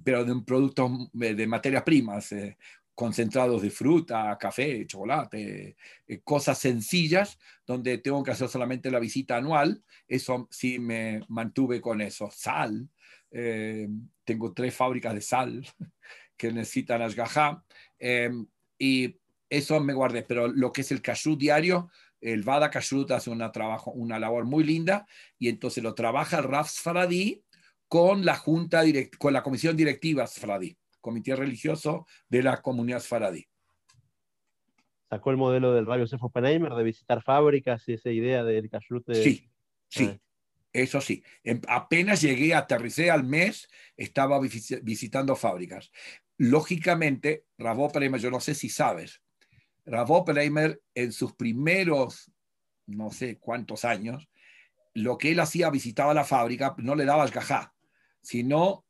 [SPEAKER 3] pero de productos de materias primas, eh, concentrados de fruta, café, chocolate, eh, cosas sencillas, donde tengo que hacer solamente la visita anual. Eso sí me mantuve con eso. Sal, eh, tengo tres fábricas de sal (laughs) que necesitan ashgaha, eh, y eso me guardé, pero lo que es el kashrut diario, el Vada Kashrut hace una, trabajo, una labor muy linda y entonces lo trabaja el Raf Sfaradi con la junta direct, con la comisión directiva Sfaradi, comité religioso de la comunidad Sfaradi.
[SPEAKER 2] Sacó el modelo del Rabio Sefo Penheimer de visitar fábricas y esa idea del kashrut. De...
[SPEAKER 3] Sí, sí. Ah. Eso sí, em, apenas llegué, aterricé al mes, estaba visitando fábricas. Lógicamente, Oppenheimer, yo no sé si sabes, Oppenheimer en sus primeros, no sé cuántos años, lo que él hacía, visitaba la fábrica, no le daba gajá, sino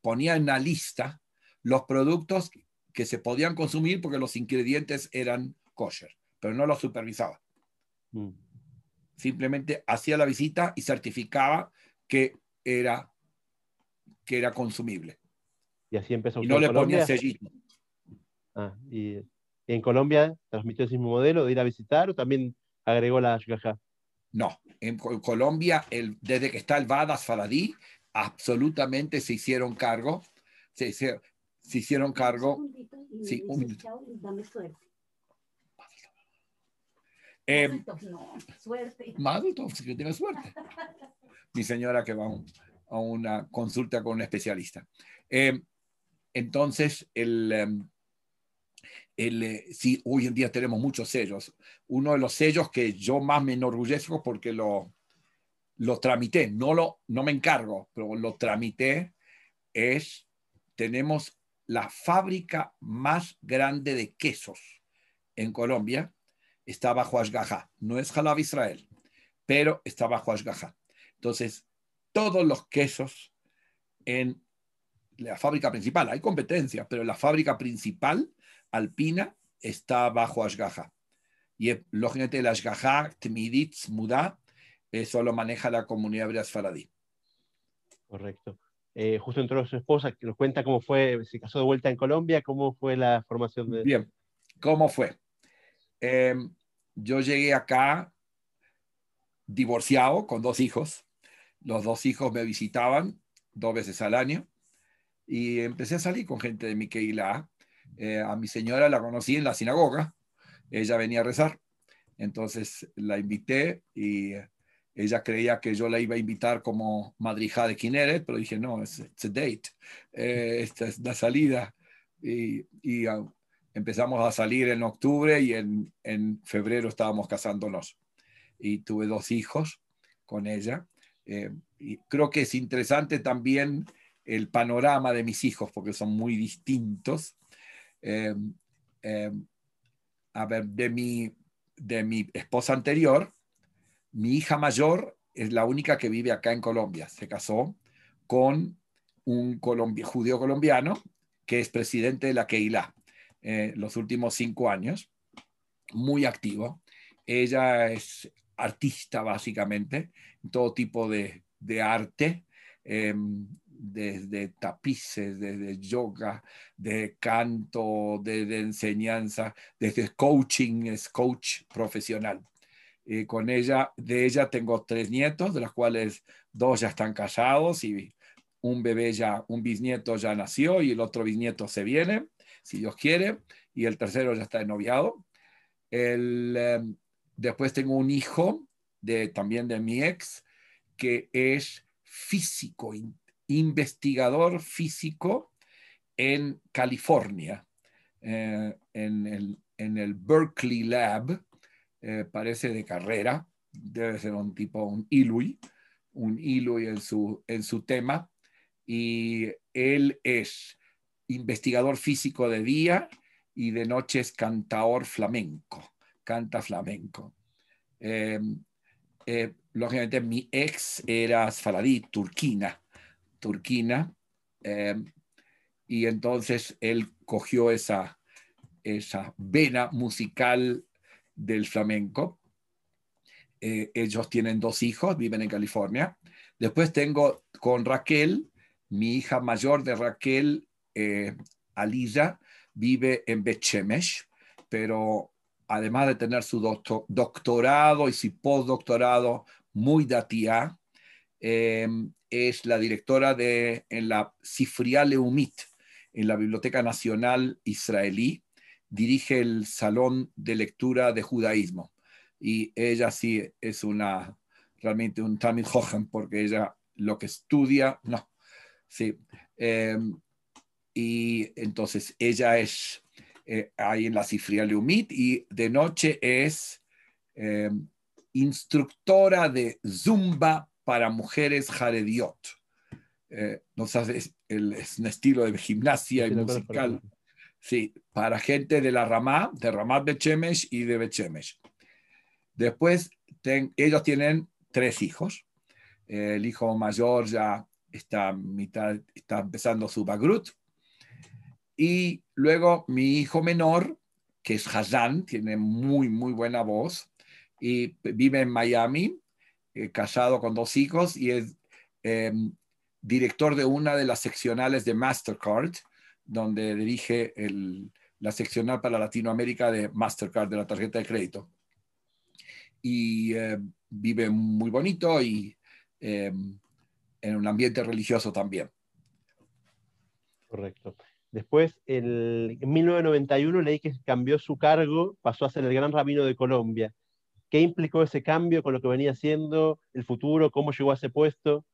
[SPEAKER 3] ponía en la lista los productos que se podían consumir porque los ingredientes eran kosher, pero no los supervisaba. Mm simplemente hacía la visita y certificaba que era, que era consumible.
[SPEAKER 2] Y así empezó.
[SPEAKER 3] Y no le ponía sellito.
[SPEAKER 2] Ah, y, en Colombia transmitió ese mismo modelo de ir a visitar o también agregó la ashgaha?
[SPEAKER 3] No, en Colombia, el, desde que está el Vadas Faladí, absolutamente se hicieron cargo, se, se, hicieron cargo. Sí, un minuto. Eh, no, suerte. que tenga suerte. Mi señora que va a una consulta con un especialista. Eh, entonces, el, em, el, eh, sí, hoy en día tenemos muchos sellos. Uno de los sellos que yo más me enorgullezco porque lo, lo tramité, no, lo, no me encargo, pero lo tramité, es, tenemos la fábrica más grande de quesos en Colombia, está bajo Ashgaha. No es Halab Israel, pero está bajo Ashgaha. Entonces, todos los quesos en la fábrica principal, hay competencia, pero la fábrica principal, alpina, está bajo Ashgaha. Y lógicamente el Ashgaha, Tmidit, Muda, eso lo maneja la comunidad hebrea faradí.
[SPEAKER 2] Correcto. Eh, justo entró su esposa, que nos cuenta cómo fue, se casó de vuelta en Colombia, cómo fue la formación de...
[SPEAKER 3] Bien, ¿cómo fue? Em, yo llegué acá divorciado con dos hijos. Los dos hijos me visitaban dos veces al año y empecé a salir con gente de mi eh, a mi señora la conocí en la sinagoga. Ella venía a rezar. Entonces la invité y ella creía que yo la iba a invitar como madrija de Kineret, pero dije, no, es a date. Eh, esta es la salida. Y, ah, empezamos a salir en octubre y en, en febrero estábamos casándonos. Y tuve dos hijos con ella. Eh, y creo que es interesante también el panorama de mis hijos porque son muy distintos. Eh, eh, a ver, de mi, de mi esposa anterior, mi hija mayor es la única que vive acá en Colombia. Se casó con un judío colombiano que es presidente de la Keilah. Eh, los últimos cinco años, muy activo. Ella es artista básicamente, todo tipo de, de arte, em, desde tapices, desde yoga, de canto, de, enseñanza, desde coaching, es coach profesional. Eh, con ella, de ella tengo tres nietos, de los cuales dos ya están casados y un bebé ya, un bisnieto ya nació y el otro bisnieto se viene, si Dios quiere, y el tercero ya está noviado. El, em, después tengo un hijo de, también de mi ex, que es físico, investigador físico en California, eh, en, el, en, el, Berkeley Lab, eh, parece de carrera, debe ser un tipo, un Ilui, un Ilui en su, en su tema, y él es investigador físico de día y de noche es cantaor flamenco, canta flamenco. Eh, lógicamente mi ex era Sfaradí, turquina, turquina, em, y entonces él cogió esa, esa vena musical del flamenco. Eh, ellos tienen dos hijos, viven en California. Después tengo con Raquel, mi hija mayor de Raquel, eh, Alisa, vive en Bechemesh, pero además de tener su doctorado y su postdoctorado muy datía, es la directora de en la Sifria Leumit, en la Biblioteca Nacional Israelí, dirige el Salón de Lectura de Judaísmo. Y ella sí es una, realmente un Tamil Hohen, porque ella lo que estudia, no, sí. Em, y entonces ella es eh, ahí en la Cifría Leumit y de noche es em, instructora de Zumba para mujeres Jarediot. Eh, no sabes, es un estilo de gimnasia y musical. Sí, para gente de la Ramá, de Ramat Bechemesh y de Bechemesh. Después, ellos tienen tres hijos. el hijo mayor ya está, mitad, está empezando su Bagrut. Y luego mi hijo menor, que es Hazan, tiene muy, muy buena voz y vive en Miami, eh, casado con dos hijos y es em, director de una de las seccionales de Mastercard, donde dirige la seccional para Latinoamérica de Mastercard, de la tarjeta de crédito. Y eh, vive muy bonito y em, en un ambiente religioso también.
[SPEAKER 2] Correcto. Después, en 1991 leí que cambió su cargo, pasó a ser el gran rabino de Colombia. ¿Qué implicó ese cambio con lo que venía haciendo, el futuro, cómo llegó a ese puesto?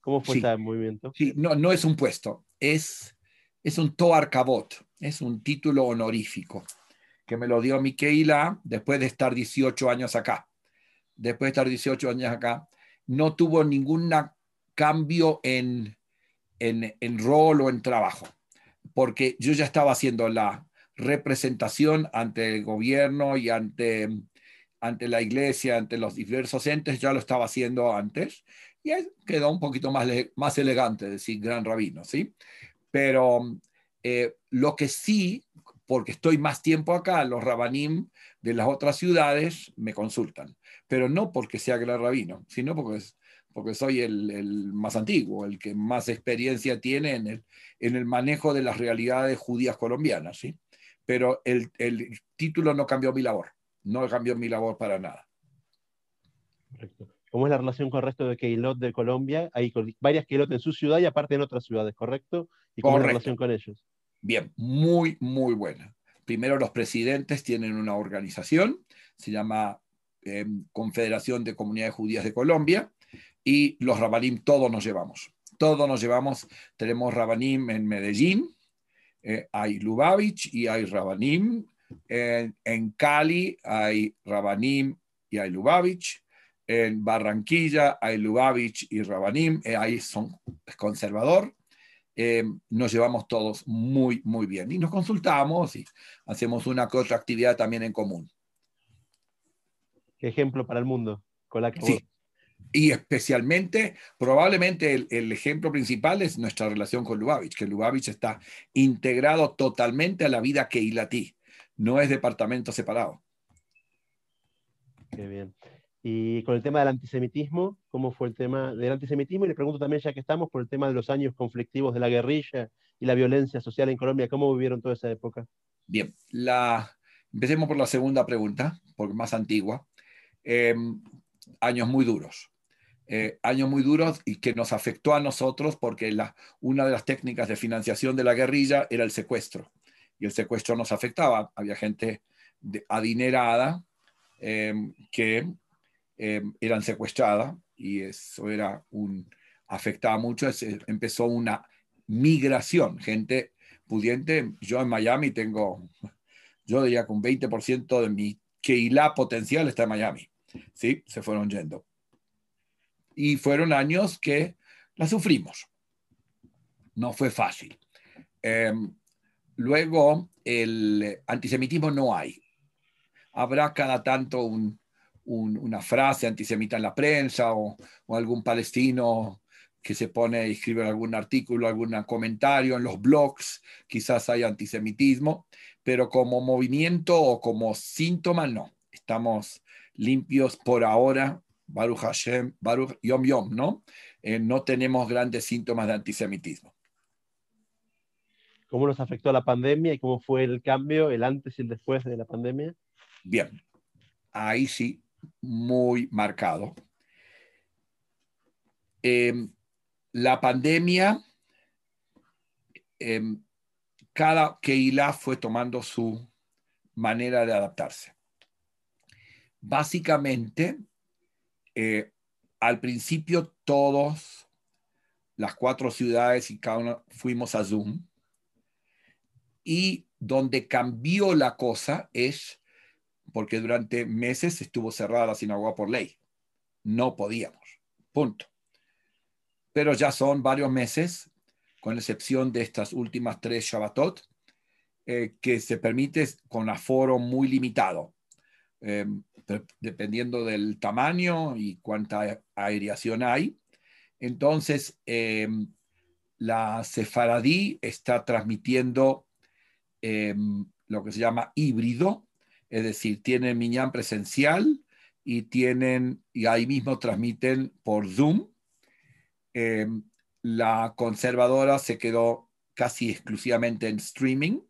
[SPEAKER 2] ¿Cómo fue ese movimiento?
[SPEAKER 3] Sí, no, no es un puesto, es, es un Toar Cabot, es un título honorífico que me lo dio Miquela después de estar 18 años acá. Después de estar 18 años acá, no tuvo ningún cambio en, en, en rol o en trabajo porque yo ya estaba haciendo la representación ante el gobierno y ante, ante la iglesia, ante los diversos entes, ya lo estaba haciendo antes, y quedó un poquito más, más elegante decir gran rabino, ¿sí? Pero eh, lo que sí, porque estoy más tiempo acá, los rabanim de las otras ciudades me consultan, pero no porque sea gran rabino, sino porque es, porque soy el, más antiguo, el que más experiencia tiene en el, en el manejo de las realidades judías colombianas, ¿sí? Pero el, título no cambió mi labor, no cambió mi labor para nada.
[SPEAKER 2] Correcto. ¿Cómo es la relación con el resto de Keilot de Colombia? Hay varias Keilot en su ciudad y aparte en otras ciudades, ¿correcto? ¿Y cómo es la relación con ellos?
[SPEAKER 3] Bien, muy, muy buena. Primero, los presidentes tienen una organización, se llama eh, Confederación de Comunidades Judías de Colombia, y los rabanim todos nos llevamos. Todos nos llevamos. Tenemos rabanim en Medellín, eh, hay Lubavitch y hay rabanim. En, en, Cali hay rabanim y hay Lubavitch. En Barranquilla hay Lubavitch y rabanim. Eh, ahí son es conservador. Eh, nos llevamos todos muy, muy bien. Y nos consultamos y hacemos una que otra actividad también en común.
[SPEAKER 2] ¿Qué ejemplo para el mundo? Con la que
[SPEAKER 3] sí. Y especialmente, probablemente el, ejemplo principal es nuestra relación con Lubavitch, que Lubavitch está integrado totalmente a la vida keilatí, no es departamento separado.
[SPEAKER 2] Qué bien. Y con el tema del antisemitismo, ¿cómo fue el tema del antisemitismo? Y le pregunto también, ya que estamos, por el tema de los años conflictivos de la guerrilla y la violencia social en Colombia, ¿cómo vivieron toda esa época?
[SPEAKER 3] Bien, la... empecemos por la segunda pregunta, porque más antigua. em, años muy duros. Eh, años muy duros y que nos afectó a nosotros porque la, una de las técnicas de financiación de la guerrilla era el secuestro. El secuestro nos afectaba. Había gente adinerada em, que em, eran secuestradas y eso era un, afectaba mucho. empezó una migración, gente pudiente. Yo en Miami tengo, yo diría que un 20% de mi Keilah potencial está en Miami. Sí, se fueron yendo. Y fueron años que la sufrimos. No fue fácil. Em, luego, el antisemitismo no hay. Habrá cada tanto una frase antisemita en la prensa o, o, algún palestino que se pone a escribir algún artículo, algún comentario en los blogs, quizás hay antisemitismo, pero como movimiento o como síntoma no. Estamos limpios por ahora Baruch Hashem, Baruch Yom Yom, ¿no? Eh, no tenemos grandes síntomas de antisemitismo.
[SPEAKER 2] ¿Cómo nos afectó la pandemia y cómo fue el cambio, el antes y el después de la pandemia?
[SPEAKER 3] Bien, ahí sí, muy marcado. Em, la pandemia, eh, cada Keilah fue tomando su manera de adaptarse. Básicamente, eh, al principio todos, las cuatro ciudades y cada uno fuimos a Zoom. Y donde cambió la cosa es porque durante meses estuvo cerrada la sinagoga por ley. No podíamos. Punto. Pero ya son varios meses, con excepción de estas últimas tres Shabbatot, eh, que se permite con aforo muy limitado. Eh, dependiendo del tamaño y cuánta aireación hay. Entonces, em, la Sefaradí está transmitiendo em, lo que se llama híbrido, es decir, tienen Miñán presencial y tienen, y ahí mismo transmiten por Zoom. Em, la conservadora se quedó casi exclusivamente en streaming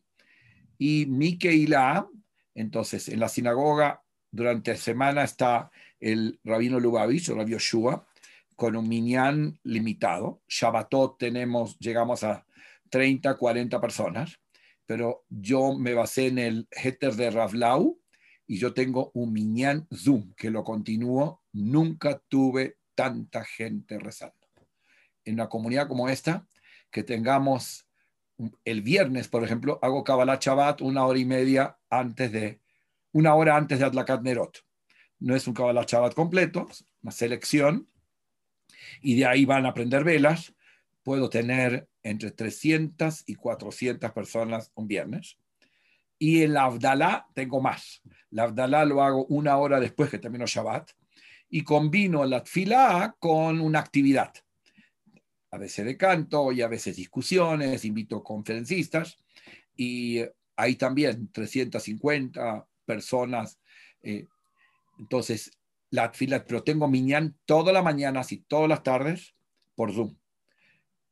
[SPEAKER 3] y Mike la entonces en la sinagoga durante la semana está el rabino Lubavitch, el rabino Shua, con un minyan limitado. Shabbatot tenemos, llegamos a 30, 40 personas, pero yo me basé en el heter de Ravlau y yo tengo un minyan Zoom que lo continúo. Nunca tuve tanta gente rezando. En una comunidad como esta, que tengamos el viernes, por ejemplo, hago Kabbalah Shabbat una hora y media antes de una hora antes de Adlakat Nerot. No es un Kabbalah Shabbat completo, es una selección, y de ahí van a aprender velas. Puedo tener entre 300 y 400 personas un viernes. Y el Abdalá tengo más. El Abdalá lo hago una hora después que termino Shabbat y combino la tfilá con una actividad. A veces de canto y a veces discusiones, invito conferencistas y hay también 350 personas. Eh, entonces, la fila, pero tengo Miñán toda la mañana, y todas las tardes, por Zoom.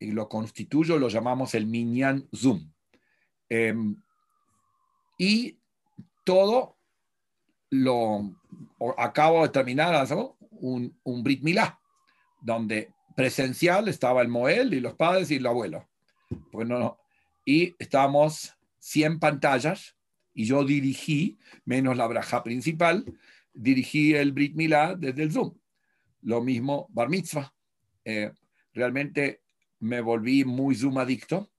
[SPEAKER 3] Y lo constituyo, lo llamamos el Miñán Zoom. Em, y todo lo acabo de terminar un, un Brit Milá, donde presencial estaba el Moel y los padres y el abuelo. Bueno, y estábamos 100 pantallas y yo dirigí, menos la braja principal, dirigí el Brit Milá desde el Zoom. Lo mismo Bar Mitzvah. Eh, realmente me volví muy Zoom adicto.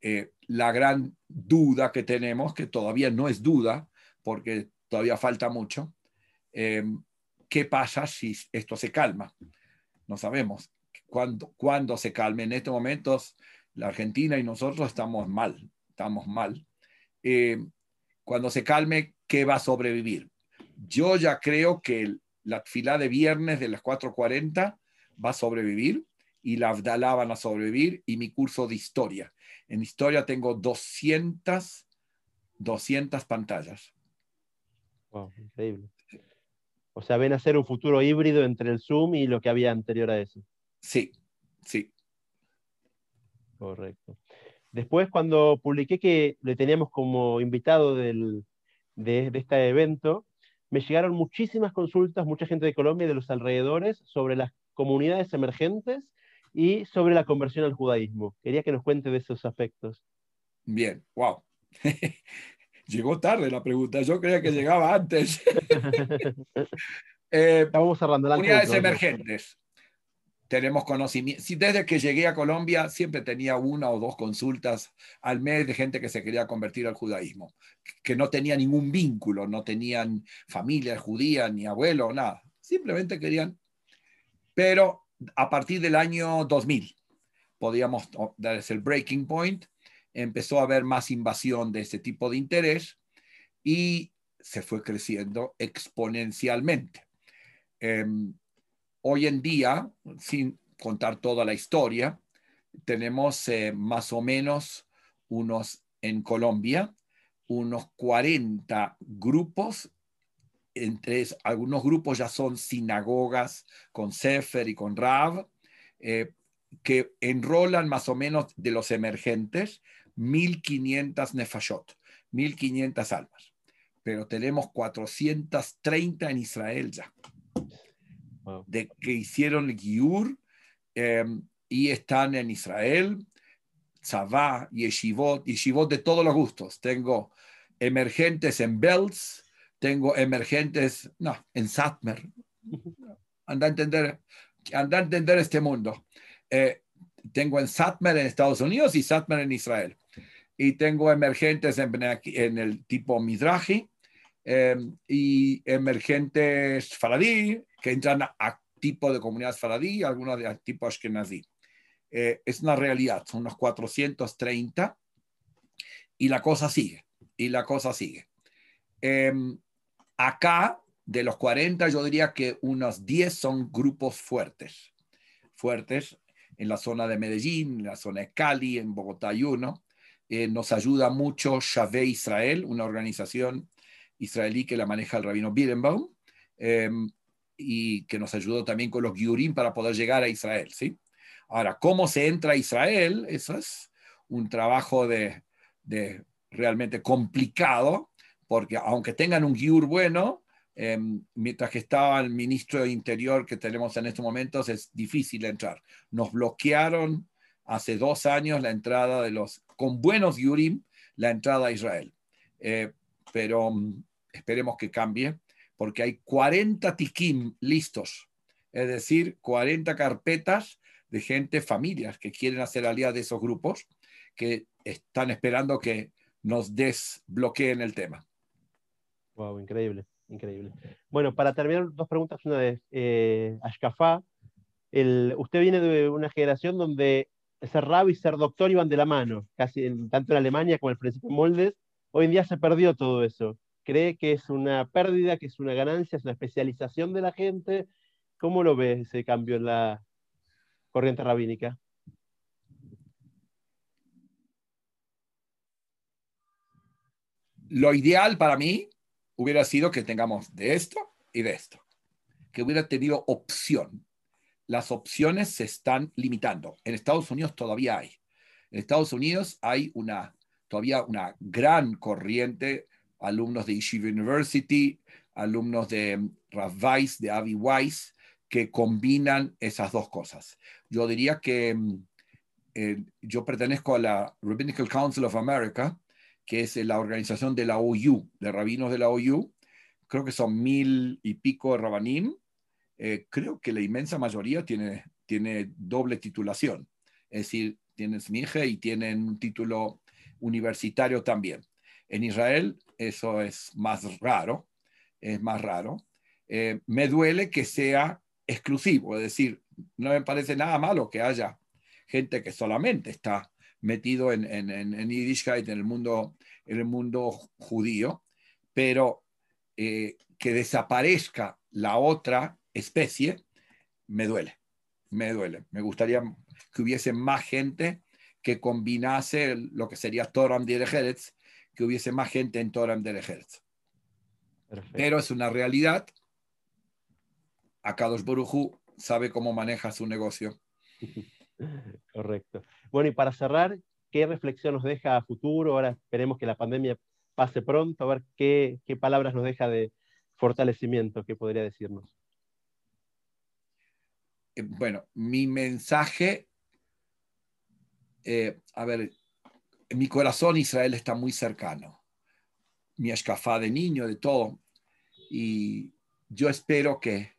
[SPEAKER 3] Eh, la gran duda que tenemos, que todavía no es duda, porque todavía falta mucho, eh, ¿qué pasa si esto se calma? No sabemos cuándo, cuándo se calme. En estos momentos, la Argentina y nosotros estamos mal, estamos mal cuando se calme, ¿qué va a sobrevivir? Yo ya creo que la fila de viernes de las 4.40 va a sobrevivir y la Abdalá van a sobrevivir y mi curso de historia. En historia tengo 200, 200 pantallas.
[SPEAKER 2] Wow, increíble. O sea, ven a ser un futuro híbrido entre el Zoom y lo que había anterior a eso.
[SPEAKER 3] Sí, sí.
[SPEAKER 2] Correcto. Después, cuando publiqué que le teníamos como invitado de, este evento, me llegaron muchísimas consultas, mucha gente de Colombia y de los alrededores sobre las comunidades emergentes y sobre la conversión al judaísmo. Quería que nos cuente de esos aspectos.
[SPEAKER 3] Bien, wow. (laughs) Llegó tarde la pregunta, yo creía que llegaba antes. (laughs)
[SPEAKER 2] eh, Estamos cerrando
[SPEAKER 3] la Comunidades emergentes. Tenemos conocimiento. Si desde que llegué a Colombia siempre tenía una o dos consultas al mes de gente que se quería convertir al judaísmo, que no tenía ningún vínculo, no tenían familia judía, ni abuelo, nada. Simplemente querían. Pero a partir del año 2000, podíamos dar el breaking point, empezó a haber más invasión de este tipo de interés y se fue creciendo exponencialmente. Em, hoy en día, sin contar toda la historia, tenemos eh, más o menos unos en Colombia, unos 40 grupos. Entre algunos grupos ya son sinagogas con Sefer y con Rav, eh, que enrolan más o menos de los emergentes 1.500 nefashot, 1.500 almas. Pero tenemos 430 en Israel ya. De que hicieron el Giur em, y están en Israel, Tzavá, Yeshivot, Yeshivot de todos los gustos. Tengo emergentes en Belts, tengo emergentes, no, en Satmer. Anda a entender, anda a entender este mundo. Eh, tengo en Satmer en Estados Unidos y Satmer en Israel y tengo emergentes en, el tipo Midraji em, y emergentes Faradí que entran a, tipo de comunidad Faradí, algunos de tipo Ashkenazi. Eh, es una realidad, son unos 430 y la cosa sigue, y la cosa sigue. Em, acá, de los 40, yo diría que unos 10 son grupos fuertes, fuertes en la zona de Medellín, en la zona de Cali, en Bogotá hay uno, eh, nos ayuda mucho Shave Israel, una organización israelí que la maneja el rabino Birenbaum, em, y que nos ayudó también con los Giurim para poder llegar a Israel. ¿sí? Ahora, ¿cómo se entra a Israel? Eso es un trabajo de, realmente complicado, porque aunque tengan un Giur bueno, em, mientras que estaba el ministro de Interior que tenemos en estos momentos, es difícil entrar. Nos bloquearon hace dos años la entrada de los, con buenos Yurim, la entrada a Israel. Eh, pero mm, esperemos que cambie, porque hay 40 tikim listos, es decir, 40 carpetas de gente, familias que quieren hacer alianza de esos grupos, que están esperando que nos desbloqueen el tema.
[SPEAKER 2] Wow, increíble, increíble. Bueno, para terminar, dos preguntas. Una de eh, Ashkafa. El, usted viene de una generación donde ser rabbi y ser doctor iban de la mano, casi tanto en Alemania como en el principio Moldes. Hoy en día se perdió todo eso. ¿Cree que es una pérdida, que es una ganancia, es una especialización de la gente? ¿Cómo lo ve ese cambio en la corriente rabínica?
[SPEAKER 3] Lo ideal para mí hubiera sido que tengamos de esto y de esto, que hubiera tenido opción las opciones se están limitando. En Estados Unidos todavía hay. En Estados Unidos hay una, todavía una gran corriente, alumnos de Yeshiva University, alumnos de Rav Weiss, de Avi Weiss, que combinan esas dos cosas. Yo diría que mm, eh, yo pertenezco a la Rabbinical Council of America, que es la organización de la OU, de rabinos de la OU. Creo que son mil y pico de rabanim eh, creo que la inmensa mayoría tiene, tiene doble titulación, es decir, tienen SMIGE y tienen un título universitario también. En Israel eso es más raro, es más raro. Eh, me duele que sea exclusivo, es decir, no me parece nada malo que haya gente que solamente está metido en, en, en, Yiddishkeit, en el mundo, en el mundo judío, pero eh, que desaparezca la otra especie, me duele, me duele. Me gustaría que hubiese más gente que combinase lo que sería Toram de Eretz, que hubiese más gente en Toram de Eretz. Pero es una realidad. Akadosh Borujú sabe cómo maneja su negocio. (laughs)
[SPEAKER 2] Correcto. Bueno, y para cerrar, ¿qué reflexión nos deja a futuro? Ahora esperemos que la pandemia pase pronto, a ver qué, qué palabras nos deja de, fortalecimiento que podría decirnos.
[SPEAKER 3] Eh, bueno, mi mensaje, eh, a ver, en mi corazón Israel está muy cercano. Mi escafá de niño, de todo. Y yo espero que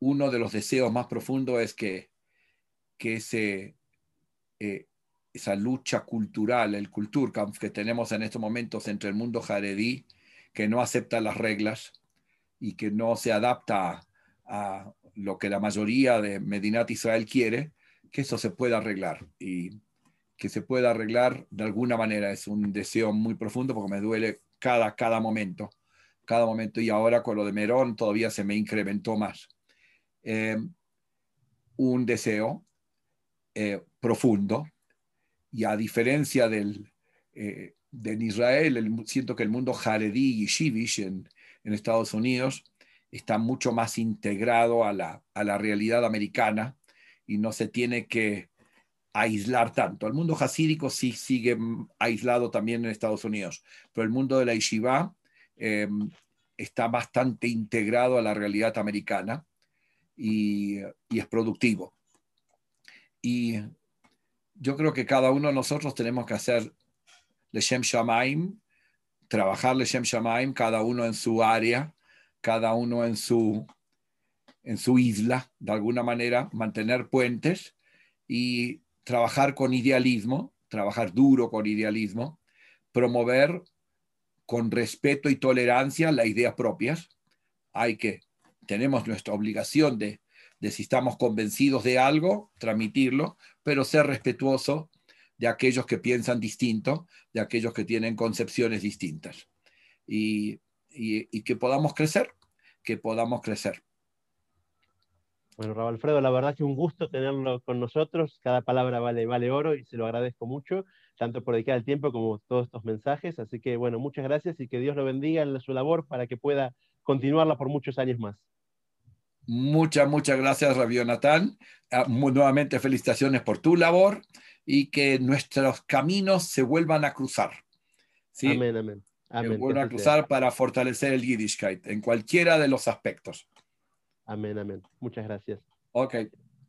[SPEAKER 3] uno de los deseos más profundos es que, que ese, eh, esa lucha cultural, el Kulturkampf que tenemos en estos momentos entre el mundo jaredí, que no acepta las reglas y que no se adapta a, lo que la mayoría de Medinat Israel quiere, que eso se pueda arreglar y que se pueda arreglar de alguna manera. Es un deseo muy profundo porque me duele cada, cada momento, cada momento. Y ahora con lo de Merón todavía se me incrementó más. Eh, un deseo eh, profundo y a diferencia del, eh, de Israel, siento que el mundo jaredí y shivish en, en, Estados Unidos está mucho más integrado a la, a la, realidad americana y no se tiene que aislar tanto. El mundo hasídico sí sigue aislado también en Estados Unidos, pero el mundo de la yeshiva em, está bastante integrado a la realidad americana y, y es productivo. Y yo creo que cada uno de nosotros tenemos que hacer Leshem Shamaim, trabajar Leshem Shamaim, cada uno en su área, cada uno en su, en su isla, de alguna manera, mantener puentes y trabajar con idealismo, trabajar duro con idealismo, promover con respeto y tolerancia las ideas propias. Hay que, tenemos nuestra obligación de de si estamos convencidos de algo, transmitirlo, pero ser respetuoso de aquellos que piensan distinto, de aquellos que tienen concepciones distintas. Y, que podamos crecer, que podamos crecer.
[SPEAKER 2] Bueno, Raúl Alfredo, la verdad que un gusto tenerlo con nosotros. Cada palabra vale, vale oro y se lo agradezco mucho, tanto por dedicar el tiempo como todos estos mensajes. Así que, bueno, muchas gracias y que Dios lo bendiga en su labor para que pueda continuarla por muchos años más.
[SPEAKER 3] Muchas, muchas gracias, Rabio Natán. Ah, nuevamente felicitaciones por tu labor y que nuestros caminos se vuelvan a cruzar.
[SPEAKER 2] ¿sí? Amén, amén.
[SPEAKER 3] Se vuelvan a cruzar para fortalecer el Yiddishkeit en cualquiera de los aspectos.
[SPEAKER 2] Amén, amén. Muchas gracias.
[SPEAKER 3] Ok.